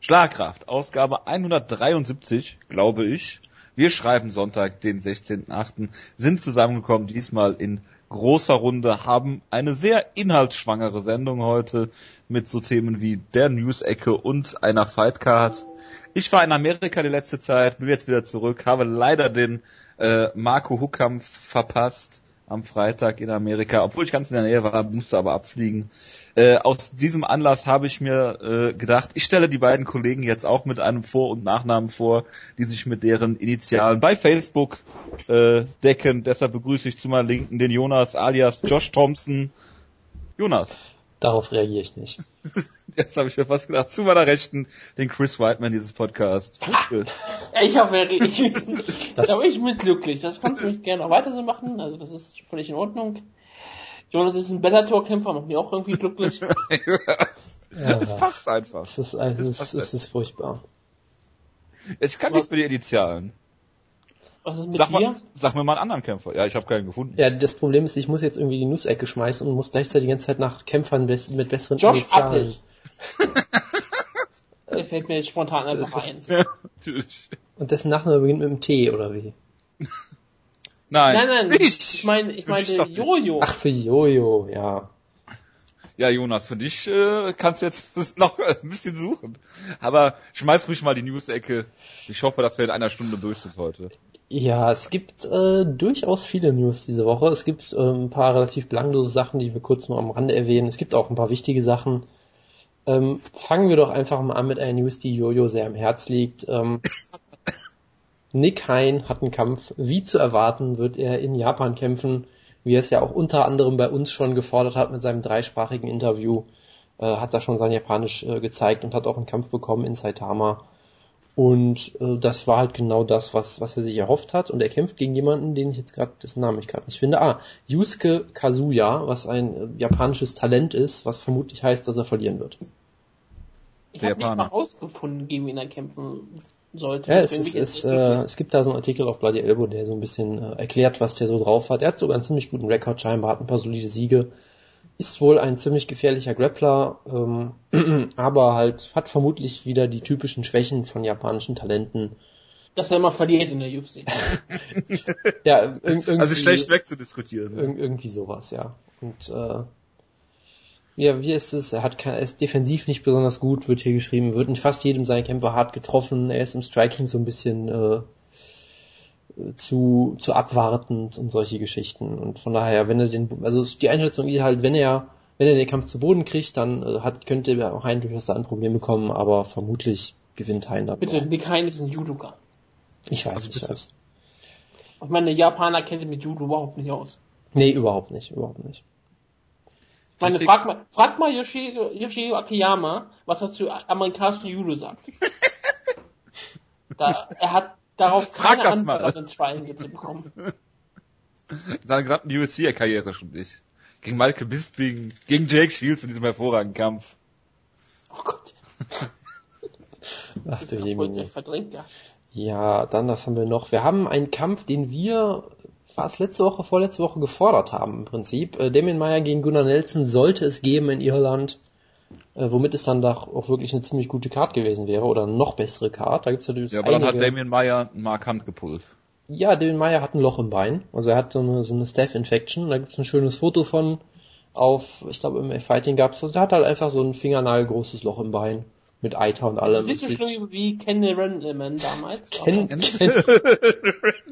Schlagkraft, Ausgabe 173, glaube ich. Wir schreiben Sonntag, den 16.8., sind zusammengekommen, diesmal in großer Runde, haben eine sehr inhaltsschwangere Sendung heute mit so Themen wie der News-Ecke und einer Fightcard. Ich war in Amerika die letzte Zeit, bin jetzt wieder zurück, habe leider den äh, Marco Huckampf verpasst am Freitag in Amerika, obwohl ich ganz in der Nähe war, musste aber abfliegen. Äh, aus diesem Anlass habe ich mir äh, gedacht, ich stelle die beiden Kollegen jetzt auch mit einem Vor- und Nachnamen vor, die sich mit deren Initialen bei Facebook äh, decken. Deshalb begrüße ich zu meiner Linken den Jonas alias Josh Thompson. Jonas. Darauf reagiere ich nicht. Jetzt habe ich mir fast gedacht, zu meiner Rechten den Chris Whiteman dieses Podcast. ich habe ich, da bin ich mit glücklich. Das kannst du nicht gerne auch weiter so machen. Also das ist völlig in Ordnung. Jonas ist ein Bellator-Kämpfer, macht mich auch irgendwie glücklich. ja, es passt einfach. Es ist, es ist, es ist furchtbar. Ich kann nichts mit den Initialen. Was ist mit sag dir? Mal, sag mir mal einen anderen Kämpfer. Ja, ich habe keinen gefunden. Ja, das Problem ist, ich muss jetzt irgendwie die Nussecke schmeißen und muss gleichzeitig die ganze Zeit nach Kämpfern mit besseren Josh Initialen. Der fällt mir jetzt spontan einfach Das- ein. Ja, natürlich. Und dessen Nachname beginnt mit dem T, oder wie? Nein, Nein, nein, nicht. ich meine, ich meinte. Jojo. Ach, für Jojo, ja. Ja, Jonas, für dich äh, kannst du jetzt noch ein bisschen suchen. Aber schmeiß ruhig mal die News-Ecke. Ich hoffe, dass wir in einer Stunde durch sind heute. Ja, es gibt äh, durchaus viele News diese Woche. Es gibt äh, ein paar relativ belanglose Sachen, die wir kurz nur am Rande erwähnen. Es gibt auch ein paar wichtige Sachen. Ähm, fangen wir doch einfach mal an mit einer News, die Jojo sehr am Herz liegt. Ähm, Nick Hein hat einen Kampf. Wie zu erwarten, wird er in Japan kämpfen, wie er es ja auch unter anderem bei uns schon gefordert hat mit seinem dreisprachigen Interview. Äh, hat da schon sein Japanisch äh, gezeigt und hat auch einen Kampf bekommen in Saitama. Und äh, das war halt genau das, was, was er sich erhofft hat. Und er kämpft gegen jemanden, den ich jetzt gerade, dessen Namen ich gerade nicht finde. Ah, Yusuke Kazuya, was ein äh, japanisches Talent ist, was vermutlich heißt, dass er verlieren wird. Ich habe nicht mal rausgefunden, gegen wen er kämpfen sollte. Ja, es, ist, jetzt äh, es gibt da so einen Artikel auf Bloody Elbow, der so ein bisschen äh, erklärt, was der so drauf hat. Er hat sogar einen ziemlich guten Rekord scheinbar, hat ein paar solide Siege. Ist wohl ein ziemlich gefährlicher Grappler, ähm, aber halt hat vermutlich wieder die typischen Schwächen von japanischen Talenten. dass er immer verliert in der UFC. Ja, ir irgendwie, Also schlecht wegzudiskutieren. ne? Ir irgendwie sowas, ja. Und äh, ja, wie ist es? Er hat er ist defensiv nicht besonders gut, wird hier geschrieben, wird in fast jedem seiner Kämpfer hart getroffen. Er ist im Striking so ein bisschen äh, zu zu abwartend und solche Geschichten. Und von daher, wenn er den, also die Einschätzung ist halt, wenn er wenn er den Kampf zu Boden kriegt, dann äh, hat könnte Hein durchaus da ein Problem bekommen, aber vermutlich gewinnt Hein da. Bitte, Nick Hein ist ein Judoka. Ich weiß Also bitte. was. Ich meine, Japaner kennt mit Judo überhaupt nicht aus. Nee, überhaupt nicht, überhaupt nicht. Ich meine, frag mal, frag mal Yoshiro, Yoshiro Akiyama, was er zu amerikanischem Judo sagt. da, er hat darauf Frag keine das Antwort mal. auf den Schweinengitzel bekommen. In seiner gesamten UFC-Karriere schon nicht. Gegen Michael Bisping, gegen Jake Shields in diesem hervorragenden Kampf. Oh Gott, Ach du wurde verdrängt, ja. Ja, dann was haben wir noch? Wir haben einen Kampf, den wir war es letzte Woche, vorletzte Woche gefordert haben im Prinzip. Äh, Damien Meyer gegen Gunnar Nelson sollte es geben in Irland, äh, womit es dann doch auch wirklich eine ziemlich gute Card gewesen wäre oder eine noch bessere Card. Da gibt's natürlich Ja, aber dann hat einige. Damien Meyer markant gepullt. Ja, Damien Meyer hat ein Loch im Bein. Also er hat so eine, so eine Staph-Infection. Da gibt's ein schönes Foto von auf, ich glaube im Fighting gab's. Also der hat halt einfach so ein fingernagelgroßes Loch im Bein mit Eiter und Das allem. ist nicht so schlimm wie Kenny Randleman damals. Ken, aber- Ken,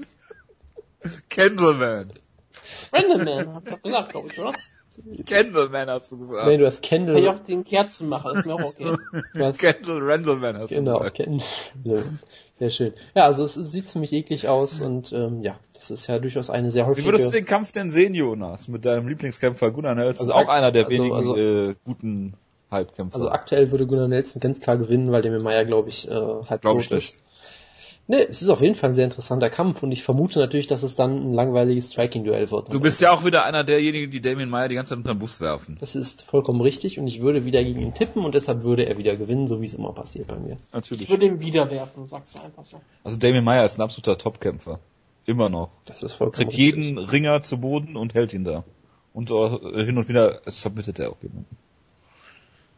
Candleman. Randleman, hab ich doch gesagt, glaube ich, oder? Candleman hast du gesagt. nee, du hast Kann ich auch den Kerzenmacher, ist mir auch okay. du hast Candle Randleman hast Genau, du gesagt. kennen. Sehr schön. Ja, also es, sieht ziemlich eklig aus und ähm, ja, das ist ja durchaus eine sehr Wie häufige. würdest du den Kampf denn sehen, Jonas? Mit deinem Lieblingskämpfer Gunnar Nelson? Also auch einer der also- wenigen also- äh, guten Halbkämpfer. also aktuell würde Gunnar Nelson ganz klar gewinnen, weil dem Meyer, glaube ich, äh, Glaube tot ich nicht. Nee, es ist auf jeden Fall ein sehr interessanter Kampf und ich vermute natürlich, dass es dann ein langweiliges Striking-Duell wird. Du bist ja auch wieder einer derjenigen, die Damien Meyer die ganze Zeit unter den Bus werfen. Das ist vollkommen richtig und ich würde wieder gegen ihn tippen und deshalb würde er wieder gewinnen, so wie es immer passiert bei mir. Ich Natürlich. würde ihn wieder werfen, sagst du einfach so. Also Damien Meyer ist ein absoluter Topkämpfer. Immer noch. Das ist vollkommen Kriegt richtig. jeden Ringer zu Boden und hält ihn da. Und äh, hin und wieder submittet er auch jemanden.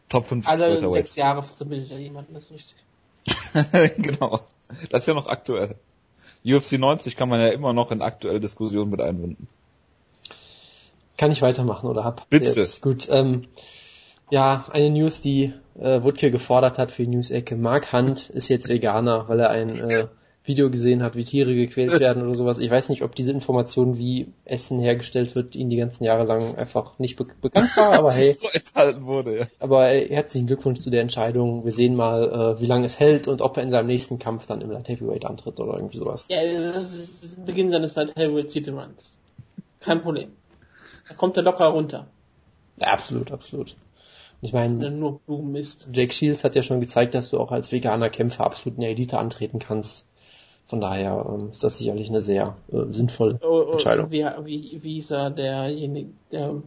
Top 5 Alle sechs Jahre zerbildet er jemanden, das ist richtig. genau. Das ist ja noch aktuell. UFC 90 kann man ja immer noch in aktuelle Diskussionen mit einbinden. Kann ich weitermachen oder hab? Bitte. Jetzt. Gut. Ähm, ja, eine News, die äh, Wutke gefordert hat für die News-Ecke. Mark Hunt ist jetzt Veganer, weil er ein äh, Video gesehen hat, wie Tiere gequält werden oder sowas. Ich weiß nicht, ob diese Information, wie Essen hergestellt wird, ihn die ganzen Jahre lang einfach nicht be bekannt war, aber hey. So enthalten wurde, ja. Aber äh, herzlichen Glückwunsch zu der Entscheidung. Wir sehen mal, äh, wie lange es hält und ob er in seinem nächsten Kampf dann im Light Heavyweight antritt oder irgendwie sowas. Ja, das ist der Beginn seines Light Heavyweight City Runs. Kein Problem. Da kommt er locker runter. Ja, absolut, absolut. Ich meine, nur Blumen misst. Jake Shields hat ja schon gezeigt, dass du auch als veganer Kämpfer absolut in der Elite antreten kannst. Von daher ähm, ist das sicherlich eine sehr äh, sinnvolle Oh, oh, Entscheidung. Wie, wie, wie hieß er, derjenige, der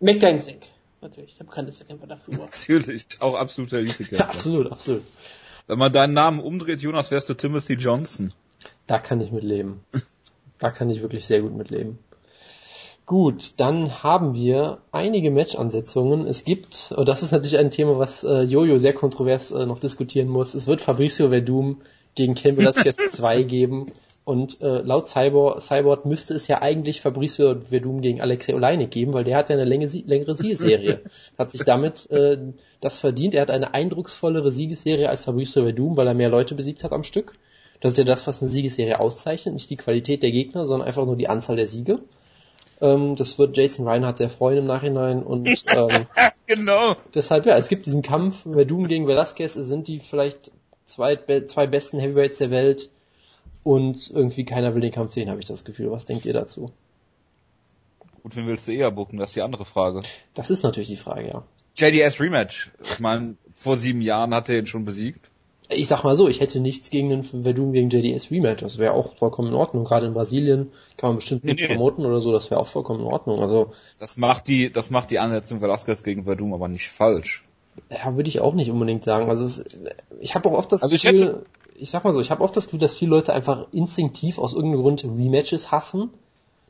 McDancing. Natürlich, der bekannteste Kämpfer dafür. Natürlich. Auch absoluter Ja, Elite-Kämpfer. absolut, absolut. Wenn man deinen Namen umdreht, Jonas, wärst du Timothy Johnson. Da kann ich mitleben. Da kann ich wirklich sehr gut mitleben. Gut, dann haben wir einige Match-Ansetzungen. Es gibt, und das ist natürlich ein Thema, was äh, Jojo sehr kontrovers äh, noch diskutieren muss, es wird Fabricio Verdum gegen Ken Velasquez 2 geben. Und äh, laut Cyborg, Cyborg müsste es ja eigentlich Fabricio Verdum gegen Alexei Oleinik geben, weil der hat ja eine längere, längere Siegesserie. hat sich damit äh, das verdient. Er hat eine eindrucksvollere Siegesserie als Fabricio Verdum, weil er mehr Leute besiegt hat am Stück. Das ist ja das, was eine Siegesserie auszeichnet, nicht die Qualität der Gegner, sondern einfach nur die Anzahl der Siege. Ähm, das wird Jason Reinhardt sehr freuen im Nachhinein und ähm, genau. deshalb ja, es gibt diesen Kampf Verdum gegen Velasquez, sind die vielleicht zwei, zwei besten Heavyweights der Welt und irgendwie keiner will den Kampf sehen, habe ich das Gefühl. Was denkt ihr dazu? Gut, wen willst du eher bucken? Das ist die andere Frage. Das ist natürlich die Frage, ja. JDS Rematch. Ich meine, vor sieben Jahren hat er ihn schon besiegt. Ich sag mal so, ich hätte nichts gegen den Verdum gegen JDS Rematch. Das wäre auch vollkommen in Ordnung. Gerade in Brasilien kann man bestimmt nicht nee. promoten oder so. Das wäre auch vollkommen in Ordnung. Also Das macht die, das macht die Ansetzung Velasquez gegen Verdum aber nicht falsch. Ja, würde ich auch nicht unbedingt sagen. Also es, ich habe auch oft das Also ich Gefühl, hätte- ich sag mal so, ich habe oft das Gefühl, dass viele Leute einfach instinktiv aus irgendeinem Grund Rematches hassen.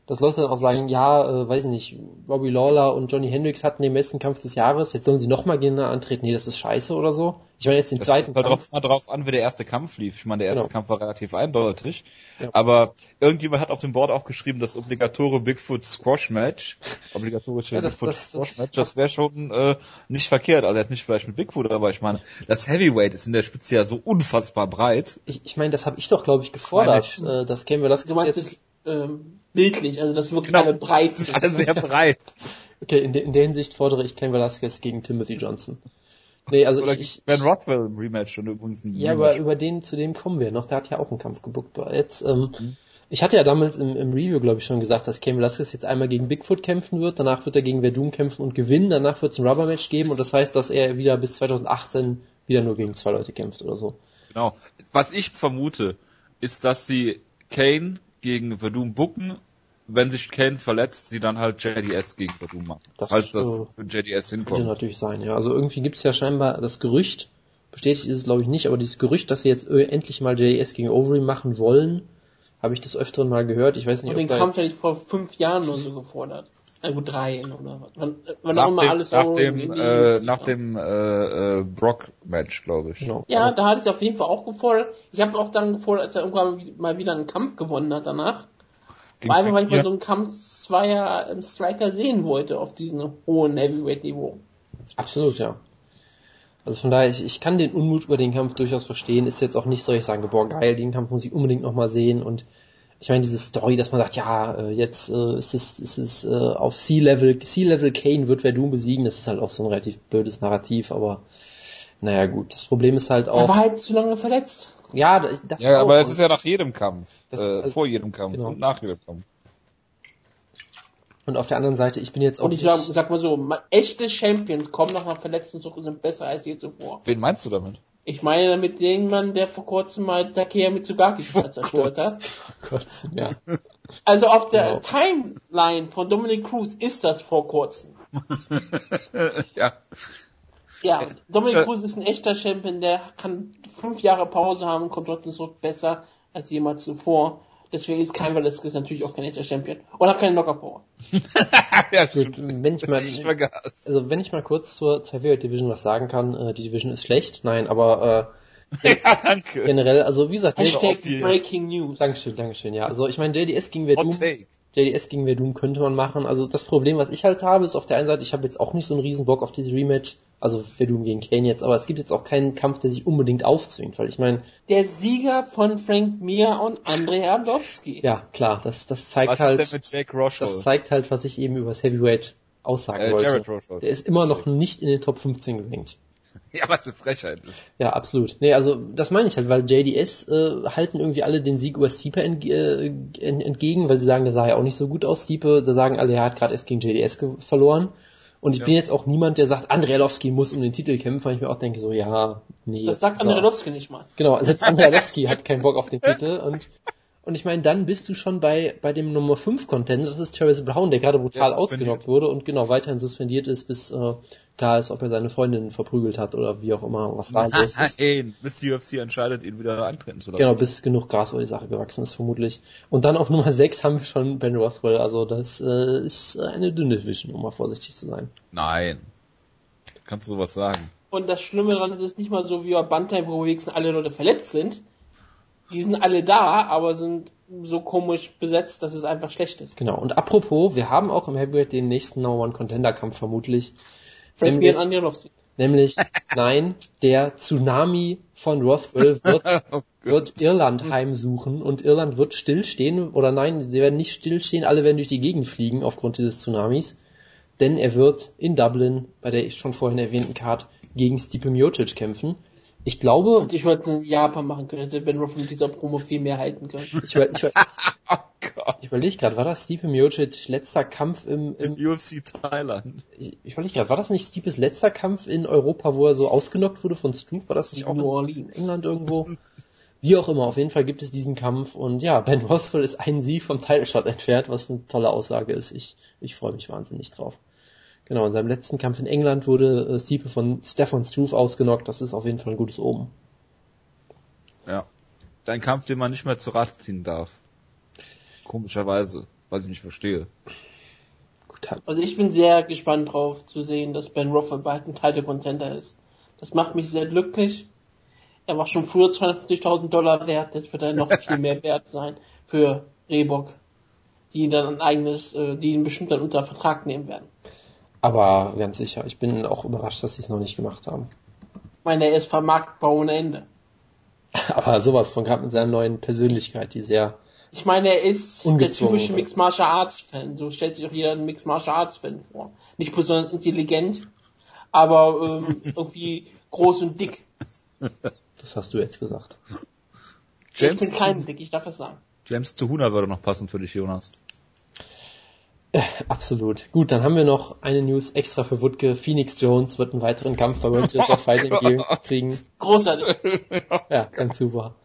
Dass Leute dann auch sagen, ja, äh, weiß ich nicht, Robbie Lawler und Johnny Hendricks hatten den besten Kampf des Jahres, jetzt sollen sie nochmal gegeneinander antreten. Nee, das ist scheiße oder so. Ich meine jetzt den Das zweiten kommt halt Kampf. drauf, drauf an, wie der erste Kampf lief. Ich meine, der erste Genau. Kampf war relativ eindeutig. Ja. Aber irgendjemand hat auf dem Board auch geschrieben, das obligatorische Bigfoot Squash Match, obligatorische Ja, das- Bigfoot das- Squash Match, das wäre schon äh, nicht verkehrt. Also jetzt nicht vielleicht mit Bigfoot, aber ich meine, das Heavyweight ist in der Spitze ja so unfassbar breit. Ich, ich meine, das habe ich doch, glaube ich, gefordert. Äh, das kennen wir das Du meinst jetzt. Ähm, bildlich, also das ist wirklich Genau. eine Breite. Alle sehr breit. Okay, in, de, in der Hinsicht fordere ich Ken Velasquez gegen Timothy Johnson. Nee, also Oder ich, Ben Rothwell im Rematch und übrigens ein Ja, aber Rematch. über den, zu dem kommen wir noch. Der hat ja auch einen Kampf gebuckt. Aber Jetzt, ähm, Mhm. ich hatte ja damals im, im Review, glaube ich, schon gesagt, dass Cain Velasquez jetzt einmal gegen Bigfoot kämpfen wird, danach wird er gegen Verdun kämpfen und gewinnen, danach wird es ein Rubber-Match geben und das heißt, dass er wieder bis 2018 wieder nur gegen zwei Leute kämpft oder so. Genau. Was ich vermute, ist, dass sie Kane gegen Verdum bucken, wenn sich Kane verletzt, sie dann halt JDS gegen Verdum machen. Das, falls das äh, für JDS Könnte hinkommt. natürlich sein, ja. Also irgendwie gibt es ja scheinbar das Gerücht, bestätigt ist es glaube ich nicht, aber dieses Gerücht, dass sie jetzt äh, endlich mal JS gegen Overeem machen wollen, habe ich des Öfteren mal gehört. Ich weiß nicht, Und den da Kampf hätte ich vor fünf Jahren nur so gefordert. Na gut, drei oder was. Wann, wann Nach auch immer dem, alles nach so dem, irgendwie äh, nach ja. dem äh, äh, Brock-Match, glaube ich. Genau. Ja, da hatte ich auf jeden Fall auch gefordert. Ich habe auch dann gefordert, als er irgendwann mal wieder einen Kampf gewonnen hat danach. Ging's Weil einfach, weil ich mal so einen Kampf zweier ähm, Striker sehen wollte auf diesem hohen Heavyweight-Niveau. Absolut, ja. Also von daher, ich, ich kann den Unmut über den Kampf durchaus verstehen. Ist jetzt auch nicht so, ich sage, boah, geil, den Kampf muss ich unbedingt nochmal sehen. Und ich meine, diese Story, dass man sagt, ja, äh, jetzt äh, ist es, ist es äh, auf Sea-Level, Sea-Level Kane wird Verdun besiegen, das ist halt auch so ein relativ blödes Narrativ, aber naja gut, das Problem ist halt Er auch, war halt zu lange verletzt. ja, das das Ja, auch. aber es ist ja nach jedem Kampf. Das- äh, also- vor jedem Kampf genau. und nach jedem Kampf. und auf der anderen Seite, ich bin jetzt auch Und ich nicht, sag, sag mal so, echte Champions kommen nach einer Verletzung zurück und sind besser als je zuvor. Wen meinst du damit? Ich meine damit den Mann, der vor kurzem mal Takeya Mitsugaki zerstört hat. oh Gott, ja. Also auf der Genau. Timeline von Dominic Cruz ist das vor kurzem. ja. Ja, Dominic Tja. Cruz ist ein echter Champion, der kann fünf Jahre Pause haben und kommt trotzdem zurück besser als jemals zuvor. Deswegen ist kein Velasquez natürlich auch kein nächster Champion. Und hat keine Knocker Power. ja, gut, wenn ich mal, ich also wenn ich mal kurz zur, zur Heavyweight Division was sagen kann, äh, die Division ist schlecht, nein, aber äh, ja, danke. Generell, also wie gesagt, Hashtag Breaking News. Dankeschön, Dankeschön, ja. Also ich meine, JDS gegen Verdum, JDS gegen Verdum könnte man machen. Also das Problem, was ich halt habe, ist auf der einen Seite, ich habe jetzt auch nicht so einen riesen Bock auf dieses Rematch, also Verdum gegen Kane jetzt, aber es gibt jetzt auch keinen Kampf, der sich unbedingt aufzwingt, weil ich meine... Der Sieger von Frank Mir und Andrei Arlovski. Ja, klar, das, das zeigt was halt... Ist denn mit Rosho? Das zeigt halt, was ich eben über das Heavyweight aussagen Äh, wollte. Der ist immer noch nicht in den Top 15 gerankt. Ja, was eine Frechheit. Ja, absolut. Nee, also das meine ich halt, weil JDS äh, halten irgendwie alle den Sieg über Stipe ent äh, ent entgegen, weil sie sagen, der sah ja auch nicht so gut aus, Stipe. Da sagen alle, er hat gerade erst gegen JDS verloren. Und ich Ja. bin jetzt auch niemand, der sagt, Andrelowski muss um den Titel kämpfen, weil ich mir auch denke, so, ja, nee. Das sagt so. Andrelowski nicht mal. Genau, selbst Andrelowski hat keinen Bock auf den Titel und und ich meine, dann bist du schon bei, bei dem Nummer 5 Contender, das ist Travis Brown, der gerade brutal Der ausgenockt wurde und genau weiterhin suspendiert ist, bis äh, klar ist, ob er seine Freundin verprügelt hat oder wie auch immer, was da los ist. Nein, bis die UFC entscheidet, ihn wieder antreten zu lassen. Genau, bis genug Gras über die Sache gewachsen ist, vermutlich. Und dann auf Nummer 6 haben wir schon Ben Rothwell, also das äh, ist eine dünne Division, um mal vorsichtig zu sein. Nein. Kannst du sowas sagen? Und das Schlimme daran ist, es ist nicht mal so wie bei Bantam, wo wenigstens alle Leute verletzt sind. Die sind alle da, aber sind so komisch besetzt, dass es einfach schlecht ist. Genau, und apropos, wir haben auch im Heavyweight den nächsten Number One Contender Kampf vermutlich. Frank Nämlich- Andrelowski. Nämlich, nein, der Tsunami von Rothwell wird, Oh wird Irland heimsuchen und Irland wird stillstehen, oder nein, sie werden nicht stillstehen, alle werden durch die Gegend fliegen aufgrund dieses Tsunamis, denn er wird in Dublin bei der schon vorhin erwähnten Card gegen Stipe Miocic kämpfen. Ich glaube, Und ich wollte es in Japan machen können, hätte Ben Ruffin mit dieser Promo viel mehr halten können. ich, über- ich, über- Oh Gott. ich überlege gerade, war das Stipe Miocic letzter Kampf im, im UFC Thailand. ich, ich überlege gerade, war das nicht Stipes letzter Kampf in Europa, wo er so ausgenockt wurde von Struve? War das nicht auch New in Orleans. England irgendwo? Wie auch immer, auf jeden Fall gibt es diesen Kampf und ja, Ben Rothwell ist ein Sieg vom Title Shot entfernt, was eine tolle Aussage ist. Ich, ich freue mich wahnsinnig drauf. Genau, in seinem letzten Kampf in England wurde äh, Stipe von Stefan Struve ausgenockt, das ist auf jeden Fall ein gutes Omen. Ja. Ein Kampf, den man nicht mehr zu Rate ziehen darf. Komischerweise. Was ich nicht verstehe. Gut, hat- Also ich bin sehr gespannt drauf zu sehen, dass Ben Ruffin bald ein Title Contender ist. Das macht mich sehr glücklich. Er war schon früher 250.000 Dollar wert, jetzt wird er noch viel mehr wert sein für Reebok, die ihn dann ein eigenes, äh, die ihn bestimmt dann unter Vertrag nehmen werden. Aber ganz sicher, ich bin auch überrascht, dass sie es noch nicht gemacht haben. Ich meine, er ist vermarktbar ohne Ende. Aber sowas von gerade mit seiner neuen Persönlichkeit, die sehr Ich meine, er ist der typische? Mixed Martial Arts Fan. So stellt sich auch jeder einen Mixed Martial Arts Fan vor. Nicht besonders intelligent, aber ähm, irgendwie groß und dick. Das hast du jetzt gesagt. James, ich bin klein und dick, ich darf das sagen. James Tuhuna würde noch passen für dich, Jonas. Absolut. Gut, dann haben wir noch eine News extra für Wutke. Phoenix Jones wird einen weiteren Kampf bei World Series of Fighting Gear kriegen. Großartig. Ja, ganz super.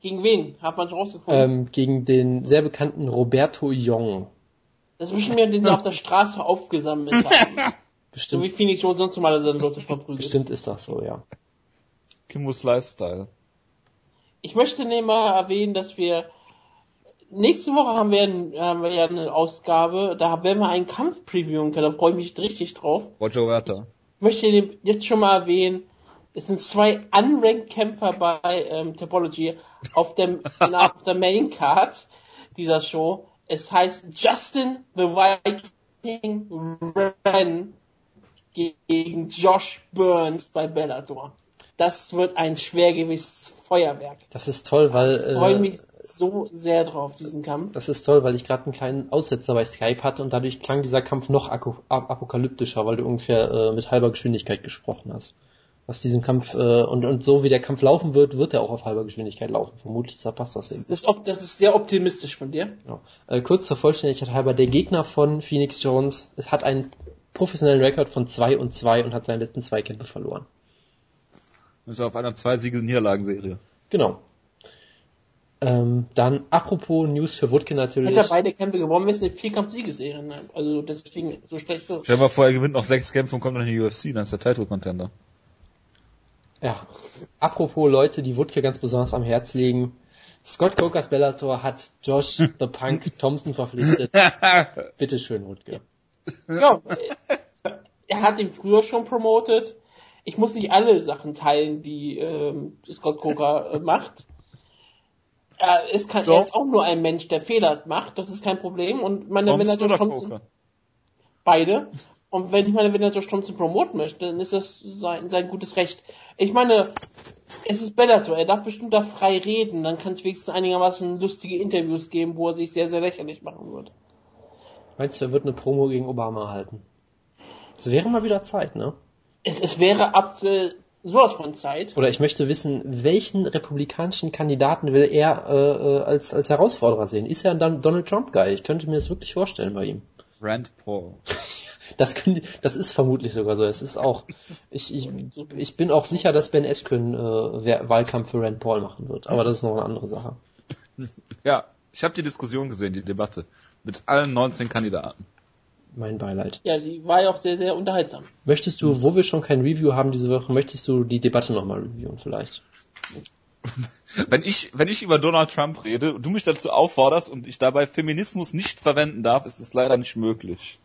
Gegen wen? Hat man schon rausgefunden? Ähm, gegen den sehr bekannten Roberto Young. Das ist bestimmt jemand, den sie auf der Straße aufgesammelt haben. so Bestimmt, wie Phoenix Jones sonst mal seine Leute verprügelt. bestimmt ist das so, ja. Kimus Lifestyle. Ich möchte nur mal erwähnen, dass wir nächste Woche haben wir, ein- haben wir ja eine Ausgabe, da werden wir einen Kampf previewen können, da freue ich mich richtig drauf. Roger Werther. Ich möchte jetzt schon mal erwähnen, es sind zwei unranked Kämpfer bei ähm, Topology auf dem na, auf der Main Card dieser Show. Es heißt Justin the Viking Ren gegen Josh Burns bei Bellator. Das wird ein Schwergewichtsfeuerwerk. Das ist toll, weil Ich freue äh, mich so sehr drauf, diesen Kampf. das ist toll, weil ich gerade einen kleinen Aussetzer bei Skype hatte und dadurch klang dieser Kampf noch apokalyptischer, weil du ungefähr äh, mit halber Geschwindigkeit gesprochen hast. Was diesem Kampf äh, und und so wie der Kampf laufen wird, wird er auch auf halber Geschwindigkeit laufen. Vermutlich da passt das eben. Das ist, das ist sehr optimistisch von dir. Genau. Äh, kurz zur Vollständigkeit halber, der Gegner von Phoenix Jones es hat einen professionellen Rekord von 2 und 2 und hat seine letzten zwei Kämpfe verloren. Ist auf einer zwei Siege Niederlagenserie. Genau. Ähm, dann apropos News für Wutke natürlich. Hätte er beide Kämpfe gewonnen, wäre es eine Vierkampf-Siegesserie. Ne? Also deswegen so schlecht so. Stell dir mal vor, er gewinnt noch sechs Kämpfe und kommt dann in die UFC, dann ist der Title Contender. Ja. Apropos Leute, die Wutke ganz besonders am Herz legen. Scott Cokers Bellator hat Josh the Punk Thompson verpflichtet. Bitteschön, Rutger. Ja, er hat ihn früher schon promotet. Ich muss nicht alle Sachen teilen, die ähm, Scott Coker äh, macht. Er ist, kein, er ist auch nur ein Mensch, der Fehler macht. Das ist kein Problem. Und meine, wenn er Thompson oder Thompson, Coker? beide. Und wenn ich meine, er Josh Thompson promoten möchte, dann ist das sein, sein gutes Recht. Ich meine, es ist Bellator, er darf bestimmt da frei reden, dann kann es wenigstens einigermaßen lustige Interviews geben, wo er sich sehr, sehr lächerlich machen wird. Meinst du, er wird eine Promo gegen Obama halten? Das wäre mal wieder Zeit, ne? Es, es wäre aktuell sowas von Zeit. Oder ich möchte wissen, welchen republikanischen Kandidaten will er äh, äh, als, als Herausforderer sehen? Ist er dann Donald Trump-Guy? Ich könnte mir das wirklich vorstellen bei ihm. Rand Paul. Das, können, das ist vermutlich sogar so. Es ist auch, ich, ich, ich bin auch sicher, dass Ben Askren äh, Wahlkampf für Rand Paul machen wird. Aber das ist noch eine andere Sache. Ja, ich habe die Diskussion gesehen, die Debatte. Mit allen 19 Kandidaten. Mein Beileid. Ja, die war ja auch sehr, sehr unterhaltsam. Möchtest du, wo wir schon kein Review haben diese Woche, möchtest du die Debatte nochmal reviewen vielleicht? Wenn ich, wenn ich über Donald Trump rede und du mich dazu aufforderst und ich dabei Feminismus nicht verwenden darf, ist es leider nicht möglich.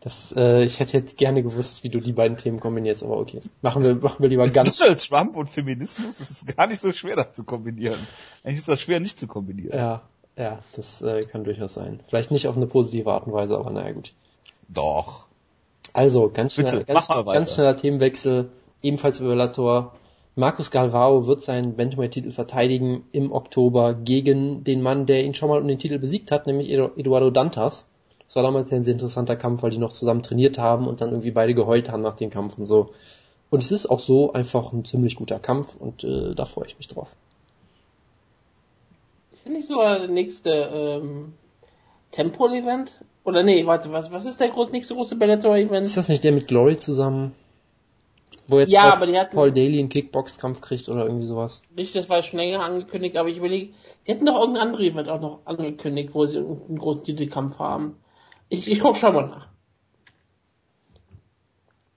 Das, äh, ich hätte jetzt gerne gewusst, wie du die beiden Themen kombinierst, aber okay. Machen wir, machen wir lieber ganz, Donald Trump und Feminismus, das ist gar nicht so schwer, das zu kombinieren. Eigentlich ist das schwer, nicht zu kombinieren. ja, ja, das äh, kann durchaus sein. Vielleicht nicht auf eine positive Art und Weise, aber naja, gut. Doch. Also, ganz, schnell, Bitte, ganz, ganz schneller Themenwechsel, ebenfalls über Bellator. Markus Galvao wird seinen Bantamweight-Titel verteidigen im Oktober gegen den Mann, der ihn schon mal um den Titel besiegt hat, nämlich Edu- Eduardo Dantas. Das war damals ein sehr interessanter Kampf, weil die noch zusammen trainiert haben und dann irgendwie beide geheult haben nach dem Kampf und so. Und es ist auch so einfach ein ziemlich guter Kampf und äh, da freue ich mich drauf. Ist nicht sogar der nächste ähm, Temple-Event? Oder nee, warte, was, was ist der groß, nächste große Bellator-Event? Ist das nicht der mit Glory zusammen? Wo jetzt Ja, aber die hatten- Paul Daly einen Kickbox-Kampf kriegt oder irgendwie sowas. Nicht, das war schon länger angekündigt, aber ich überlege, die hätten doch irgendein anderes Event auch noch angekündigt, wo sie einen großen Titelkampf haben. Ich, ich guck schon mal nach.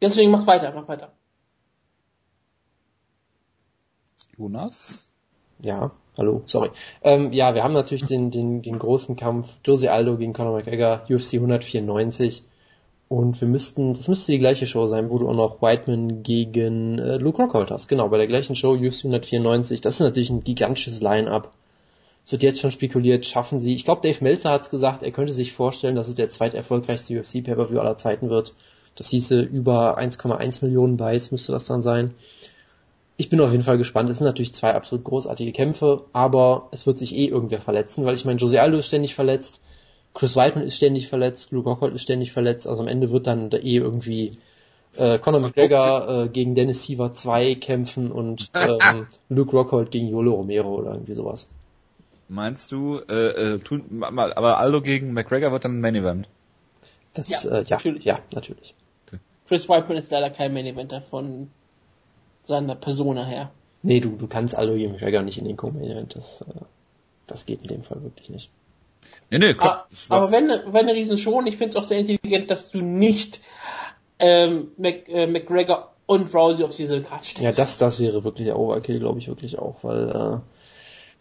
Deswegen mach weiter, mach weiter. Jonas? Ja, hallo, sorry. Ähm, ja, wir haben natürlich den, den, den großen Kampf Jose Aldo gegen Conor McGregor, UFC 194. Und wir müssten, das müsste die gleiche Show sein, wo du auch noch Whiteman gegen äh, Luke Rockhold hast. Genau, bei der gleichen Show, UFC 194. Das ist natürlich ein gigantisches Line-Up. Es wird jetzt schon spekuliert, schaffen sie. Ich glaube, Dave Meltzer hat's gesagt, er könnte sich vorstellen, dass es der zweiterfolgreichste UFC-Pay-Per-View aller Zeiten wird. Das hieße über 1,1 Millionen Buys müsste das dann sein. Ich bin auf jeden Fall gespannt. Es sind natürlich zwei absolut großartige Kämpfe, aber es wird sich eh irgendwer verletzen, weil ich meine, Jose Aldo ist ständig verletzt, Chris Weidman ist ständig verletzt, Luke Rockhold ist ständig verletzt, also am Ende wird dann da eh irgendwie äh, Conor McGregor äh, gegen Dennis Siever 2 kämpfen und ähm, Luke Rockhold gegen Yolo Romero oder irgendwie sowas. Meinst du, äh, äh, tun, mal, aber Aldo gegen McGregor wird dann ein Main Event? Das, Ja, äh, ja, natürlich. ja, natürlich. Chris Weidman ist leider kein Main-Eventer von seiner Persona her. Nee, du, du kannst Aldo McGregor nicht in den Co-Main-Event, das, äh, das geht in dem Fall wirklich nicht. Nee, nee, komm. Ah, aber wenn, wenn eine Riesenshow und ich finde es auch sehr intelligent, dass du nicht ähm, Mac, äh, McGregor und Rousey auf diese Karte stellst. Ja, das, das wäre wirklich der Overkill, glaube ich wirklich auch, weil äh,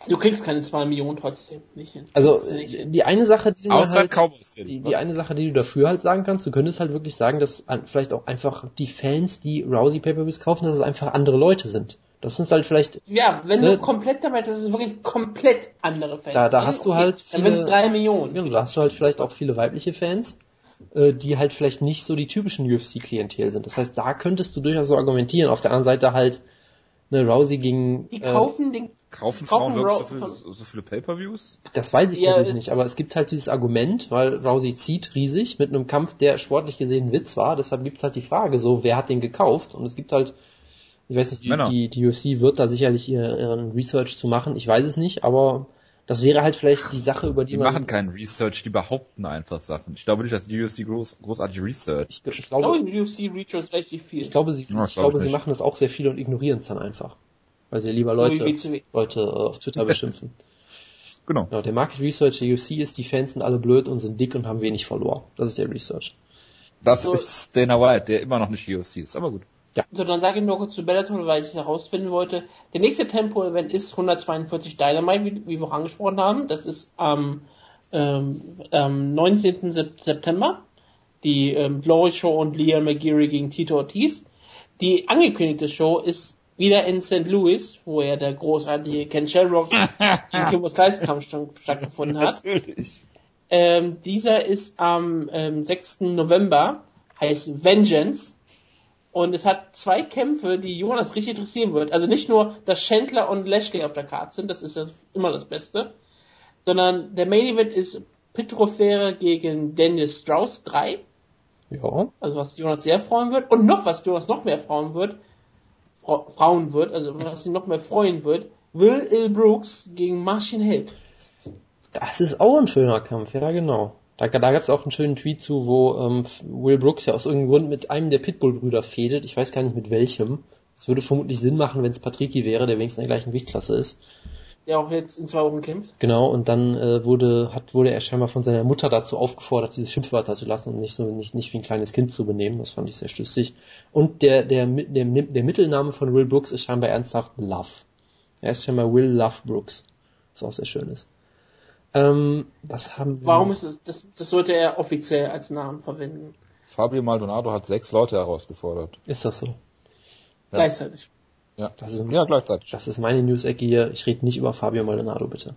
Du kriegst keine 2 Millionen trotzdem nicht hin. Also die eine Sache, die du Außer halt, die, die eine Sache, die du dafür halt sagen kannst, du könntest halt wirklich sagen, dass vielleicht auch einfach die Fans, die Rousey Pay-per-Views kaufen, dass es einfach andere Leute sind. Das sind halt vielleicht, Ja, wenn Ne? du komplett damit, das ist wirklich komplett andere Fans. Da- da sind, hast du halt Dann werden es viele- drei Millionen. ja, da hast du halt vielleicht auch viele weibliche Fans, äh, die halt vielleicht nicht so die typischen UFC-Klientel sind. Das heißt, da könntest du durchaus so argumentieren. Auf der anderen Seite halt eine Rousey gegen, Die äh, kaufen den, Kaufen kaufen Frauen wirklich so, viel, so, so viele Pay-Per-Views? Das weiß ich Ja, natürlich nicht, aber es gibt halt dieses Argument, weil Rousey zieht riesig mit einem Kampf, der sportlich gesehen ein Witz war. Deshalb gibt's halt die Frage so, wer hat den gekauft? Und es gibt halt, ich weiß nicht, die, die, die UFC wird da sicherlich ihr- ihren Research zu machen. Ich weiß es nicht, aber das wäre halt vielleicht die Sache, über die, Die man... machen keinen Research, die behaupten einfach Sachen. Ich glaube nicht, dass die UFC groß, großartig Research. ich, ich ich glaube, die UFC Reach richtig viel. ich glaube, sie, Ja, ich glaub glaube, ich sie machen das auch sehr viel und ignorieren es dann einfach. Weil sie lieber Leute. Leute äh, auf Twitter beschimpfen. Genau. Ja, der Market Research der UFC ist, die Fans sind alle blöd und sind dick und haben wenig Follower. Das ist der Research. Das So- ist Dana White, der immer noch nicht UFC ist, aber gut. Ja. So, dann sage ich nur kurz zu Bellator, weil ich herausfinden wollte. Der nächste Tempo-Event ist 142 Dynamite, wie, wie, wir auch angesprochen haben. Das ist am ähm, ähm, 19. September. Die ähm, Glory Show und Liam McGeary gegen Tito Ortiz. Die angekündigte Show ist wieder in St. Louis, wo ja der großartige Ken Shamrock im Clubus Geistkampf stattgefunden hat. Natürlich. Ähm, dieser ist am ähm, 6. November, heißt Vengeance. Und es hat zwei Kämpfe, die Jonas richtig interessieren wird. Also nicht nur, dass Chandler und Lashley auf der Karte sind, das ist ja immer das Beste, sondern der Main Event ist Petrofere gegen Dennis Strauss 3. Ja. Also was Jonas sehr freuen wird. Und noch was Jonas noch mehr freuen wird, Fra Frauen wird, also was ihn noch mehr freuen wird, Will Ill Brooks gegen Martian Held. Das ist auch ein schöner Kampf, ja genau. Da, da gab es auch einen schönen Tweet zu, wo ähm, Will Brooks ja aus irgendeinem Grund mit einem der Pitbull-Brüder fädelt. Ich weiß gar nicht mit welchem. Es würde vermutlich Sinn machen, wenn es Patricky wäre, der wenigstens in der gleichen Gewichtsklasse ist. Der auch jetzt in zwei Wochen kämpft. Genau, und dann äh, wurde, hat, wurde er scheinbar von seiner Mutter dazu aufgefordert, diese Schimpfwörter zu lassen und nicht so nicht, nicht wie ein kleines Kind zu benehmen. Das fand ich sehr schlüssig. Und der, der, der, der Mittelname von Will Brooks ist scheinbar ernsthaft Love. Er ist scheinbar Will Love Brooks. Was auch sehr schön ist. Ähm, was haben wir? Warum ist es, das, das sollte er offiziell als Namen verwenden. Fabio Maldonado hat sechs Leute herausgefordert. Ist das so? Ja. Gleichzeitig. Ja. Das ist, ja, gleichzeitig. Das ist meine News-Ecke hier. Ich rede nicht über Fabio Maldonado, bitte.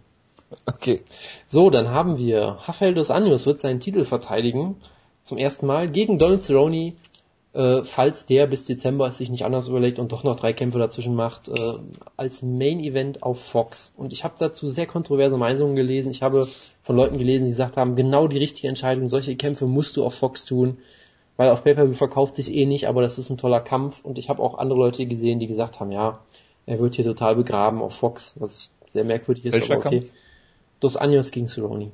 Okay. So, dann haben wir Rafael dos Anjos wird seinen Titel verteidigen. Zum ersten Mal gegen Donald Cerrone äh, falls der bis Dezember es sich nicht anders überlegt und doch noch drei Kämpfe dazwischen macht, äh, als Main Event auf Fox. Und ich habe dazu sehr kontroverse Meinungen gelesen. Ich habe von Leuten gelesen, die gesagt haben, genau die richtige Entscheidung, solche Kämpfe musst du auf Fox tun, weil auf Pay-Per-View verkauft sich eh nicht, aber das ist ein toller Kampf. Und ich habe auch andere Leute gesehen, die gesagt haben, ja, er wird hier total begraben auf Fox, was sehr merkwürdig ist. Welcher aber okay. Kampf? Dos Anjos gegen Cerrone.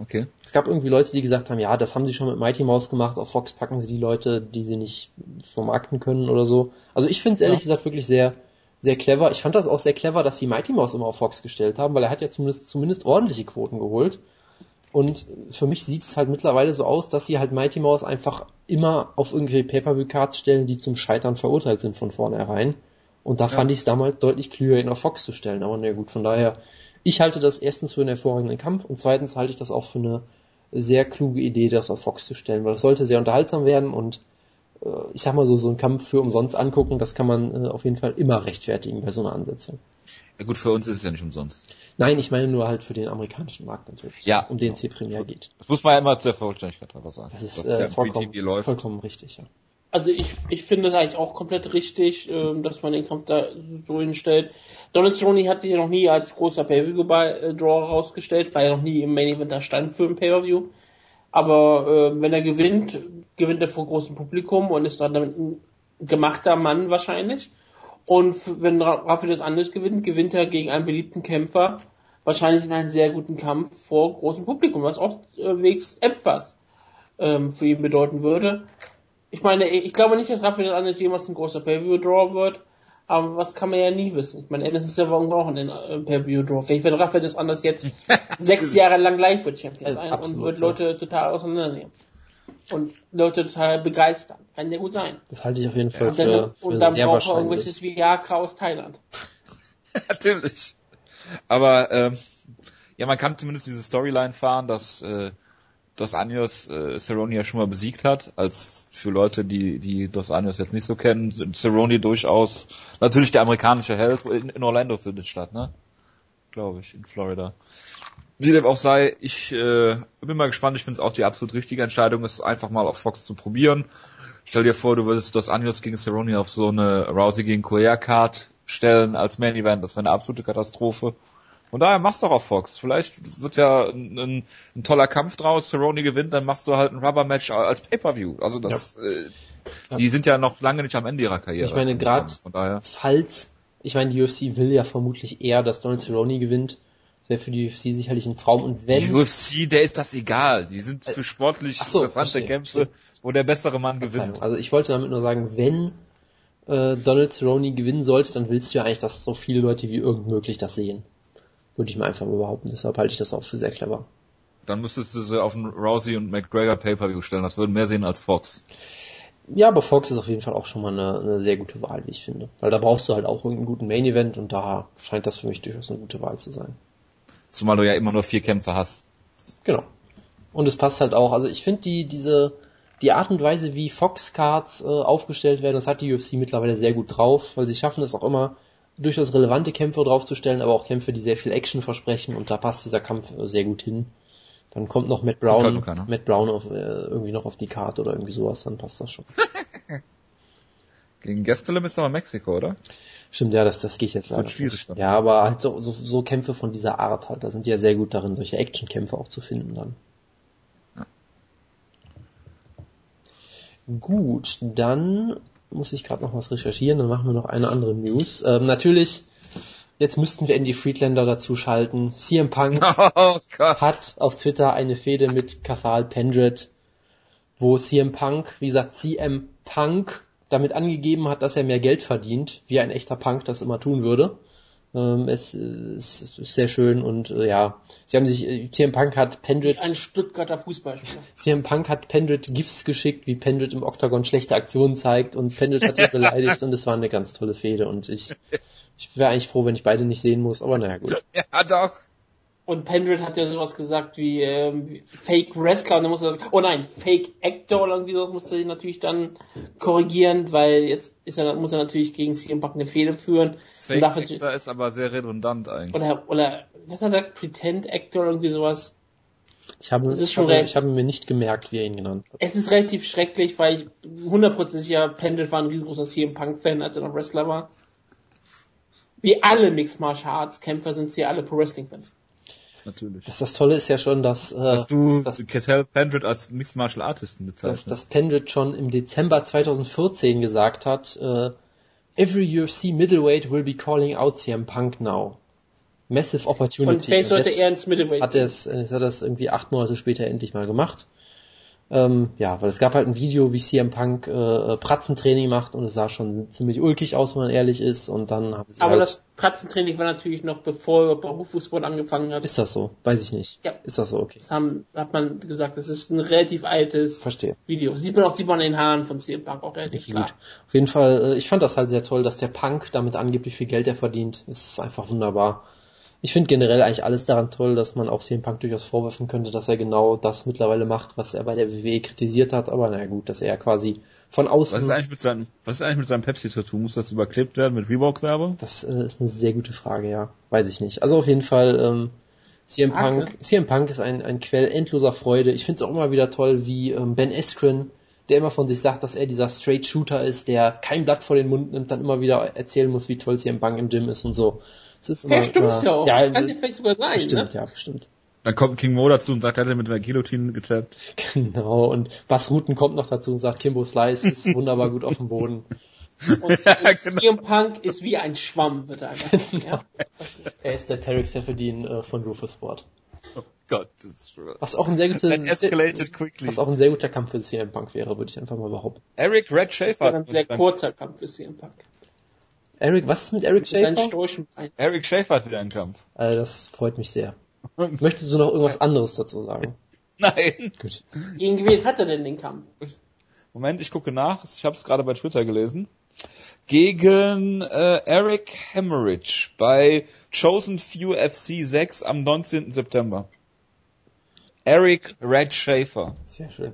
Okay. Es gab irgendwie Leute, die gesagt haben, ja, das haben sie schon mit Mighty Mouse gemacht, auf Fox packen sie die Leute, die sie nicht vermarkten können oder so. Also ich finde es ehrlich ja. gesagt wirklich sehr, sehr clever. Ich fand das auch sehr clever, dass sie Mighty Mouse immer auf Fox gestellt haben, weil er hat ja zumindest, zumindest ordentliche Quoten geholt. Und für mich sieht es halt mittlerweile so aus, dass sie halt Mighty Mouse einfach immer auf irgendwelche Pay-Per-View-Cards stellen, die zum Scheitern verurteilt sind von vornherein. Und da ja. fand ich es damals deutlich klüger, ihn auf Fox zu stellen. Aber na gut, von daher ich halte das erstens für einen hervorragenden Kampf und zweitens halte ich das auch für eine sehr kluge Idee, das auf Fox zu stellen, weil es sollte sehr unterhaltsam werden und äh, ich sag mal so, so einen Kampf für umsonst angucken, das kann man äh, auf jeden Fall immer rechtfertigen bei so einer Ansetzung. Ja gut, für uns ist es ja nicht umsonst. Nein, ich meine nur halt für den amerikanischen Markt natürlich. Ja. Um den C-Premier geht. Das muss man ja immer zur Vollständigkeit drüber sagen. Das ist äh, vollkommen, vollkommen richtig, ja. Also ich, ich finde es eigentlich auch komplett richtig, ähm, dass man den Kampf da so hinstellt. Donald Cerrone hat sich ja noch nie als großer Pay-Per-View-Draw rausgestellt, weil er noch nie im Main Event da stand für ein Pay-Per-View. Aber äh, wenn er gewinnt, gewinnt er vor großem Publikum und ist dann damit ein gemachter Mann wahrscheinlich. Und wenn Rafael das anders gewinnt, gewinnt er gegen einen beliebten Kämpfer wahrscheinlich in einem sehr guten Kampf vor großem Publikum, was auch äh, wenigstens etwas ähm, für ihn bedeuten würde ich meine, ich glaube nicht, dass Rafael Anderes jemals ein großer Pay-View-Draw wird, aber was kann man ja nie wissen. Ich meine, das ist ja auch ein äh, Pay-View-Draw. Vielleicht wird Rafael das anders jetzt sechs Jahre lang Lightweight Champion sein also und wird Leute total auseinandernehmen. Und Leute total begeistern. Kann ja gut sein. Das halte ich auf jeden Fall und dann, für, für Und dann sehr braucht er irgendwelches Viagra aus Thailand. Natürlich. Aber ähm, ja, man kann zumindest diese Storyline fahren, dass äh, Dos Anjos äh, Cerrone ja schon mal besiegt hat, als für Leute, die, die Dos Anjos jetzt nicht so kennen, Cerrone durchaus natürlich der amerikanische Held, in, in Orlando findet statt, ne? Glaube ich, in Florida. Wie dem auch sei, ich äh, bin mal gespannt, ich finde es auch die absolut richtige Entscheidung, es einfach mal auf Fox zu probieren. Stell dir vor, du würdest Dos Anjos gegen Cerrone auf so eine Rousey gegen Correa Card stellen als Main Event, das wäre eine absolute Katastrophe. Von daher mach's doch auf Fox. Vielleicht wird ja ein, ein, ein toller Kampf draus, Cerrone gewinnt, dann machst du halt ein Rubber-Match als Pay-Per-View. Also das, ja. äh, ja. die sind ja noch lange nicht am Ende ihrer Karriere. Ich meine, gerade falls, ich meine, die UFC will ja vermutlich eher, dass Donald Cerrone gewinnt. Wäre für die UFC sicherlich ein Traum. Und wenn... Die UFC, der ist das egal. Die sind für sportlich so, interessante verstehe, Kämpfe, verstehe. wo der bessere Mann gewinnt. Also ich wollte damit nur sagen, wenn äh, Donald Cerrone gewinnen sollte, dann willst du ja eigentlich, dass so viele Leute wie irgend möglich das sehen. Würde ich mal einfach behaupten. Deshalb halte ich das auch für sehr clever. Dann müsstest du sie auf einen Rousey und McGregor Pay-Per-View stellen. Das würden mehr sehen als Fox. Ja, aber Fox ist auf jeden Fall auch schon mal eine, eine sehr gute Wahl, wie ich finde. Weil da brauchst du halt auch irgendeinen guten Main Event und da scheint das für mich durchaus eine gute Wahl zu sein. Zumal du ja immer nur vier Kämpfe hast. Genau. Und es passt halt auch. Also ich finde die, diese, die Art und Weise, wie Fox Cards äh, aufgestellt werden, das hat die UFC mittlerweile sehr gut drauf, weil sie schaffen es auch immer, durchaus relevante Kämpfe draufzustellen, aber auch Kämpfe, die sehr viel Action versprechen und da passt dieser Kampf äh, sehr gut hin. Dann kommt noch Matt Brown, keiner. Matt Brown auf, äh, irgendwie noch auf die Karte oder irgendwie sowas, dann passt das schon. Gegen Gastelum ist aber Mexiko, oder? Stimmt, ja, das, das geht jetzt Das wird schwierig dann. Ja, aber halt so, so, so Kämpfe von dieser Art halt, da sind die ja sehr gut darin, solche Actionkämpfe auch zu finden dann. Gut, dann muss ich gerade noch was recherchieren, dann machen wir noch eine andere News. Ähm, natürlich, jetzt müssten wir Andy Friedlander dazu schalten. CM Punk Oh hat auf Twitter eine Fehde mit Cathal Pendred, wo CM Punk, wie gesagt, CM Punk damit angegeben hat, dass er mehr Geld verdient, wie ein echter Punk das immer tun würde. Ähm, es, es ist sehr schön und äh, ja, sie haben sich, äh, CM Punk hat Pendred, Ein Stuttgarter Fußballspieler. CM Punk hat Pendred GIFs geschickt, wie Pendred im Octagon schlechte Aktionen zeigt und Pendred hat ihn beleidigt und es war eine ganz tolle Fehde und ich, ich wäre eigentlich froh, wenn ich beide nicht sehen muss, aber naja gut. Ja, doch. Und Pendred hat ja sowas gesagt wie, ähm, Fake Wrestler und dann musste er sagen, oh nein, Fake Actor oder irgendwie sowas musste er natürlich dann korrigieren, weil jetzt ist er, muss er natürlich gegen CM Punk eine Fehde führen. Fake und dafür, Actor ist aber sehr redundant eigentlich. oder, oder, was hat er gesagt, Pretend Actor oder irgendwie sowas. Ich habe, Das ist ich schon habe, recht. ich habe mir nicht gemerkt, wie er ihn genannt hat. Es ist relativ schrecklich, weil ich 100% sicher, Pendred war ein riesengroßer CM Punk Fan, als er noch Wrestler war. Wie alle Mixed Martial Arts Kämpfer sind sie alle Pro Wrestling Fans. Natürlich. Das, das Tolle ist ja schon, dass, äh, Dass du dass, Cattell Pendred als Mixed Martial Artisten dass, bezeichnest. dass Pendred schon im Dezember 2014 gesagt hat, äh, Every UFC Middleweight will be calling out CM Punk now. Massive Opportunity. Und vielleicht sollte jetzt er ins Middleweight. hat er es, jetzt hat er es irgendwie acht Monate später endlich mal gemacht. Ähm, ja, weil es gab halt ein Video, wie CM Punk äh, Pratzentraining macht und es sah schon ziemlich ulkig aus, wenn man ehrlich ist. Und dann haben sie Aber halt, das Pratzentraining war natürlich noch bevor Berufsfußball angefangen hat. ist das so? Weiß ich nicht. Ja. Ist das so? Okay. Das haben, hat man gesagt, das ist ein relativ altes Verstehe. Video. Sieht man auch, sieht man in den Haaren von CM Punk auch relativ Richtig klar. gut. Auf jeden Fall, äh, ich fand das halt sehr toll, dass der Punk damit wie viel Geld er verdient. Es ist einfach wunderbar. Ich finde generell eigentlich alles daran toll, dass man auch CM Punk durchaus vorwerfen könnte, dass er genau das mittlerweile macht, was er bei der WWE kritisiert hat. Aber naja gut, dass er quasi von außen... Was ist eigentlich mit seinem, was ist eigentlich mit seinem Pepsi-Tattoo? Muss das überklebt werden mit Reebok-Werbung? Das äh, ist eine sehr gute Frage, ja. Weiß ich nicht. Also auf jeden Fall, ähm, CM. Punk, CM Punk ist ein, ein Quell endloser Freude. Ich finde es auch immer wieder toll, wie ähm, Ben Askren, der immer von sich sagt, dass er dieser Straight Shooter ist, der kein Blatt vor den Mund nimmt, dann immer wieder erzählen muss, wie toll CM Punk im Gym ist und so. Das ist immer, Vielleicht stimmt's immer- ja auch. Ja, Kann ja vielleicht sogar sein, bestimmt, ne? ja, bestimmt. Dann kommt King Mo dazu und sagt, er hätte mit einer Guillotine getappt. Genau. Und Bas Rutten kommt noch dazu und sagt, Kimbo Slice ist wunderbar gut auf dem Boden. Und, Ja, genau. CM Punk ist wie ein Schwamm, wird er einfach ja. Er ist der Tarek Seferdin äh, von Rufus Sport. Oh Gott, das ist Was auch ein sehr guter, quickly. was auch ein sehr guter Kampf für CM Punk wäre, würde ich einfach mal behaupten. Eric Red Das Schaefer. war ein sehr kurzer Kampf für CM Punk. Eric, was ist mit Eric Schaefer? Eric Schaefer hat wieder einen Kampf. Äh, das freut mich sehr. Möchtest du noch irgendwas anderes dazu sagen? Nein. Gut. Gegen wen hat er denn den Kampf? Moment, ich gucke nach. Ich habe es gerade bei Twitter gelesen. Gegen äh, Eric Hemorrhage bei Chosen Few FC 6 am 19. September. Eric Red Schaefer. Sehr schön.